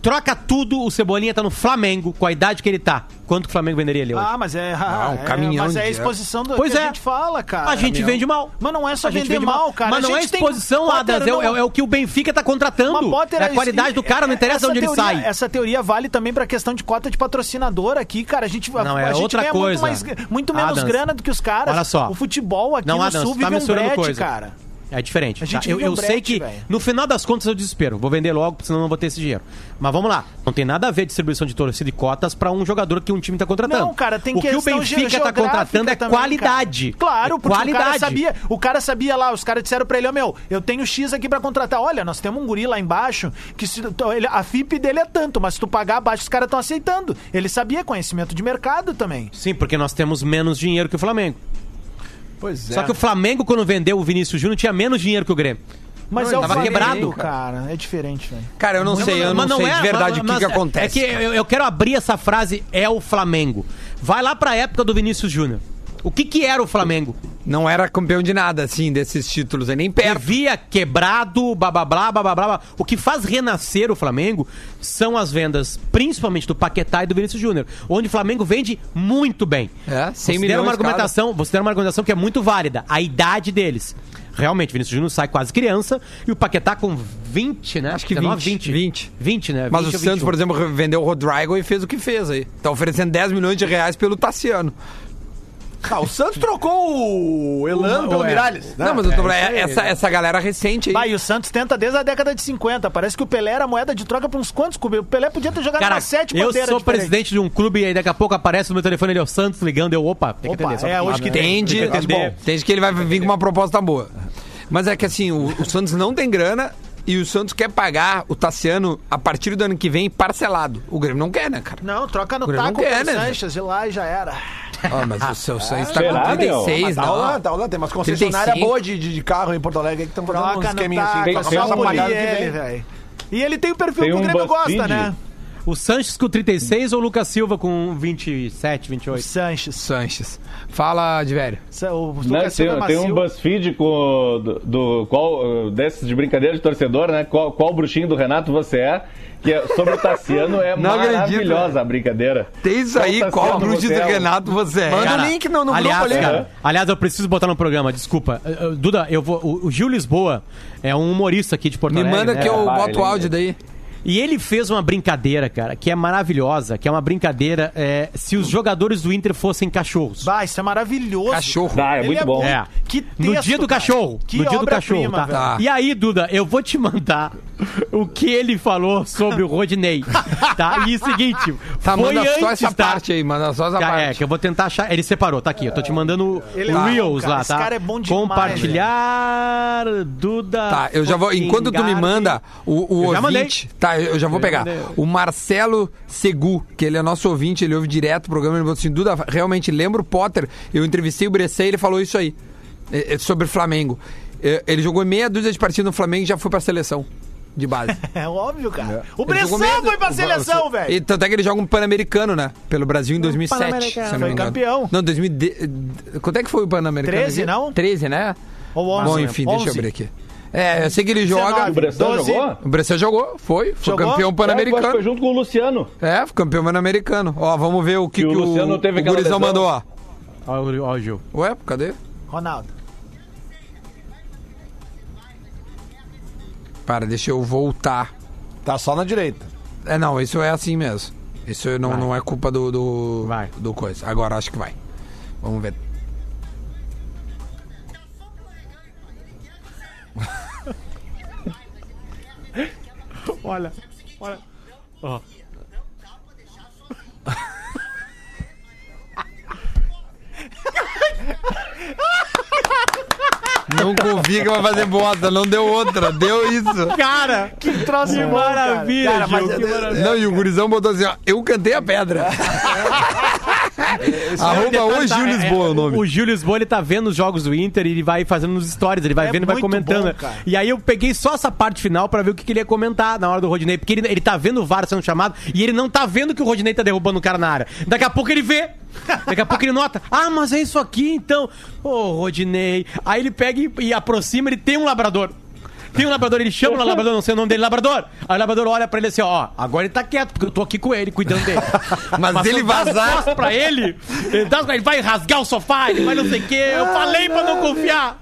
Troca tudo, o Cebolinha tá no Flamengo, com a idade que ele tá. Quanto que o Flamengo venderia ele hoje? Ah, mas é. Ah, um é, caminhão Mas é a exposição do Pois que é. a gente fala, cara. a gente vende mal. Mas não é só A gente vender vende mal, cara. Mas A não é gente tem- exposição, Potter, Adas, é, o- não- é o que o Benfica tá contratando. Mas, Potter, é a qualidade isso- do cara, não interessa essa onde ele teoria- sai. Essa teoria vale também pra questão de cota de patrocinador aqui, cara. A gente, Não, a, é a gente outra ganha coisa. muito, mais, muito menos Adams, grana do que os caras. olha só. O futebol aqui Não, no Adams, Sul tá vive um misturando brete, coisa. cara. É diferente. Tá? Eu, vive um eu sei brete, que, velho. no final das contas, eu desespero. Vou vender logo, senão eu não vou ter esse dinheiro. Mas vamos lá. Não tem nada a ver distribuição de torcida e cotas pra um jogador que um time tá contratando. Não, cara, tem O que o Benfica tá geográfica contratando é também, qualidade. cara. Claro, é porque o qualidade. cara sabia, o cara sabia lá, os caras disseram pra ele, ó, meu, eu tenho X aqui pra contratar. Olha, nós temos um guri lá embaixo que se, a FIP dele é tanto, mas se tu pagar abaixo, os caras estão aceitando. Ele sabia conhecimento de mercado também. Sim, porque nós temos menos dinheiro que o Flamengo. Pois é. Só que o Flamengo, quando vendeu o Vinícius Júnior, tinha menos dinheiro que o Grêmio. Mas Não, é o tava quebrado, cara. É diferente, velho. Cara, eu não sei, eu não, Mas sei de é- verdade mas- o que, que acontece. É que eu, eu quero abrir essa frase, é o Flamengo. Vai lá pra época do Vinícius Júnior. O que que era o Flamengo? Não era campeão de nada, assim, desses títulos, nem perto. Via quebrado, blá blá blá blá blá blá. O que faz renascer o Flamengo são as vendas, principalmente do Paquetá e do Vinícius Júnior, onde o Flamengo vende muito bem. É, 100 você milhões uma argumentação, você der uma argumentação que é muito válida, a idade deles. Realmente, Vinícius Júnior sai quase criança e o Paquetá com 20, né? Acho que 19, 20, 20. 20, né? Mas 20 o Santos, 21. por exemplo, vendeu o Rodrigo e fez o que fez aí. Tá oferecendo 10 milhões de reais pelo Tassiano. Ah, o Santos trocou o Elano pelo Ué. Miralles. né? Não, mas eu tô falando, é- essa, essa galera recente aí. Vai, e o Santos tenta desde a década de 50. Parece que o Pelé era moeda de troca pra uns quantos clubes. O Pelé podia ter jogado Cara, umas sete eu sou presidente de um clube e aí daqui a pouco aparece no meu telefone ele é o Santos ligando. Eu, opa, tem que Opa, é, hoje que pouquinho. tem. Entende, Tem que bom, entende que ele vai vir com uma proposta boa. Mas é que assim, o, o Santos não tem grana e o Santos quer pagar o Tassiano a partir do ano que vem parcelado. O Grêmio não quer, né, cara? Não, troca no taco não quer, né, Sanches e lá e já era. Ah, mas o seu Santos tá Será, com 36, Mas tá não. rolando, tá rolando. Tem umas concessionárias 35. boas de, de, de carro em Porto Alegre que estão fazendo uns Troca esqueminhos taco, assim. pra tem só começar a um pagar polir ano que vem. velho. E ele tem o perfil Tem que o um Grêmio gosta, BuzzFeed. né? O Sanches com 36 ou o Lucas Silva com 27, O 28? Sanches. Sanches. Fala, de velho. O Não, Lucas Silva é tem, tem um. BuzzFeed com, do, do- qual, desses de brincadeira de torcedor, né? Qual, qual bruxinho do Renato você é? Que é sobre o Tassiano é Não acredito, maravilhosa a brincadeira. Tem isso aí, Qual qual bruxo do é? Renato você é? Manda Cara, o link no, no aliás, grupo ali. cara, aliás, eu preciso botar no programa, desculpa. Uh, uh, Duda, eu vou. O, o Gil Lisboa é um humorista aqui de Porto Me Alegre. manda né? que eu boto o áudio daí. E ele fez uma brincadeira, cara, que é maravilhosa, que é uma brincadeira é, se os jogadores do Inter fossem cachorros. Bah, isso é maravilhoso. Cachorro. Ah, é Ele muito bom. É. Que no texto, dia do cara. cachorro. Que no dia do cachorro, obra-prima, tá? Tá. E aí, Duda, eu vou te mandar o que ele falou sobre o Rodinei. Tá? E o seguinte. Tá, foi manda só antes, essa tá? parte aí, manda só essa Ah, parte. É, que eu vou tentar achar. Ele separou, tá aqui. Eu tô te mandando Ele é o Reels cara. lá, Esse tá? cara é bom demais, Compartilhar, Duda. Tá, eu já vou. Enquanto tu me manda o, o Eu já mandei. ouvinte. Tá, eu já vou Eu pegar. mandei. O Marcelo Segu, que ele é nosso ouvinte, ele ouve direto o programa. Ele falou assim: Duda, realmente lembra o Potter? Eu entrevistei o Bressan e ele falou isso aí. é, é, sobre o Flamengo. É, Ele jogou meia dúzia de partidas no Flamengo e já foi pra seleção de base. É óbvio, cara. O Ele jogou Bressan foi pra seleção, velho. E tanto é que ele joga um Pan-Americano, né? Pelo Brasil em 2007. Pan-Americano. se eu não Foi engano. campeão. Não, 2000. de- Quanto é que foi o Pan-Americano? 13, aqui? não? 13, né? Ou 11. Bom, enfim, deixa eu 11. abrir aqui. É, eu sei que ele joga. 19. O Bressan 12. jogou? O Bressan jogou, foi. Foi Jogou? campeão É, eu acho que pan-americano. foi junto com o Luciano. É, foi campeão pan-americano. Ó, vamos ver o que, E o que o, Luciano teve o aquela Gurizão lesão. mandou, ó. Ó, o Gil. Ué, cadê? Ronaldo. Para, deixa eu voltar. Tá só na direita. É, não, isso é assim mesmo. Isso não, não é culpa do, do, Vai. do coisa. Agora acho que vai. Vamos ver. Olha, olha. Ó. Não confia que vai fazer bosta, não deu outra, deu isso. Cara, Que troço cara. maravilha, Cara, mas- Gil, que maravilha. Não, e o gurizão botou assim, ó, eu cantei a pedra. Arroba o Gil Lisboa é o nome. O Gil Lisboa, ele tá vendo os jogos do Inter e ele vai fazendo nos stories, ele vai É vendo e vai comentando. bom, e aí eu peguei só essa parte final pra ver o que, que ele ia comentar na hora do Rodinei, porque ele, ele tá vendo o VAR sendo chamado e ele não tá vendo que o Rodinei tá derrubando o cara na área. Daqui a pouco ele vê. Daqui a pouco ele nota, ah, mas é isso aqui então. Ô, Rodinei. Aí ele pega e, e aproxima, ele tem um labrador. Tem um labrador, ele chama o labrador, não sei o nome dele, labrador. Aí o labrador olha pra ele assim, ó, agora ele tá quieto, porque eu tô aqui com ele, cuidando dele. Mas se ele eu vazar- costas pra ele, ele, dá ele vai rasgar o sofá, ele vai não sei o quê. Eu falei pra não confiar.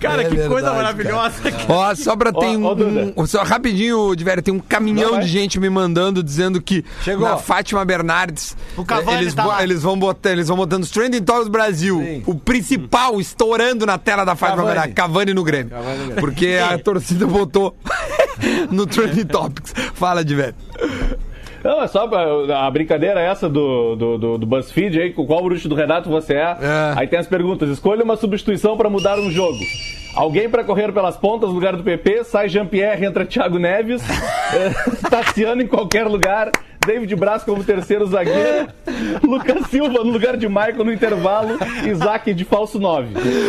Cara, É que coisa verdade, maravilhosa. Ó, só pra tem Ó, um, ó, um- Só rapidinho, de velho, tem um caminhão Não, de gente me mandando dizendo que Chegou. na Fátima Bernardes O Cavani eles, tá eles vão botar, eles vão botando os Trending Topics Brasil. Sim. O principal estourando na tela da Fátima Cavani. Bernardes, Cavani no Grêmio. Porque a torcida botou no Trending Topics. Fala, de velho. Não, é só a brincadeira é essa do, do, do, do BuzzFeed aí, com qual bruxo do Renato você é. É. Aí tem as perguntas. Escolha uma substituição pra mudar um jogo. Alguém pra correr pelas pontas lugar do PP, sai Jean-Pierre, entra Thiago Neves, é, Tassiano em qualquer lugar, David Braz como terceiro zagueiro, Lucas Silva no lugar de Michael no intervalo, Isaac de falso 9.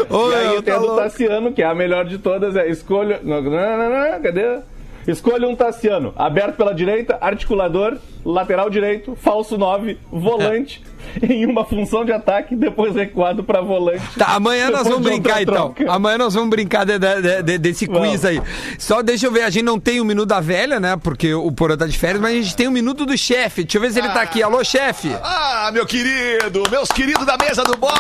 Ô, e aí meu, tem tá do louco. Tassiano, que é a melhor de todas, é escolha... Não, não, não, não, cadê? Escolha um Tassiano, aberto pela direita, articulador, lateral direito, falso 9, volante, em uma função de ataque, depois recuado pra volante. Tá, amanhã nós vamos brincar então. Amanhã nós vamos brincar de- de- de- desse Vamos. quiz aí. Só deixa eu ver, a gente não tem o minuto da velha, né? Porque o Porã tá de férias, mas a gente tem o minuto do chefe. Deixa eu ver se ele tá aqui. Alô, chefe. Ah, meu querido, meus queridos da mesa do bola!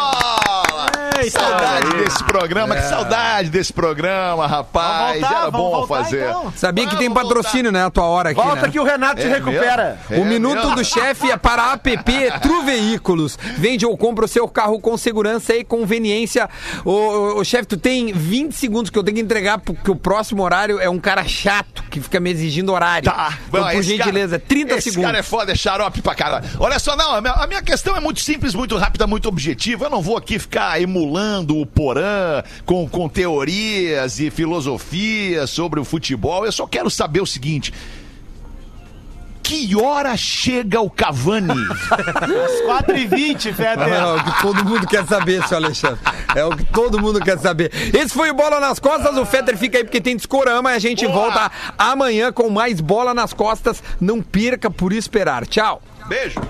Que saudade desse programa, que saudade desse programa, rapaz. Vamos voltar, Era vamos bom voltar, fazer. então. Sabia que tem Vamos patrocínio, né? A tua hora aqui, Volta né? que o Renato se É recupera. mesmo? O É minuto mesmo? do chefe é para a app Tru Veículos. Vende ou compra o seu carro com segurança e conveniência. Ô, ô, ô, chefe, tu tem 20 segundos que eu tenho que entregar, porque o próximo horário é um cara chato que fica me exigindo horário. Tá, Então, por esse gentileza, cara- 30 esse segundos. cara é foda, é xarope pra caralho. Olha só, não, a minha, a minha questão é muito simples, muito rápida, muito objetiva. Eu não vou aqui ficar emulando o Porã com, com teorias e filosofias sobre o futebol. Eu só quero saber o seguinte. Que hora chega o Cavani? Às 4h20, Fetter. É o que todo mundo quer saber, seu Alexandre. É o que todo mundo quer saber. Esse foi o Bola nas Costas. O Fetter fica aí porque tem discorama. E a gente Boa. volta amanhã com mais Bola nas Costas. Não perca por esperar. Tchau. Beijo.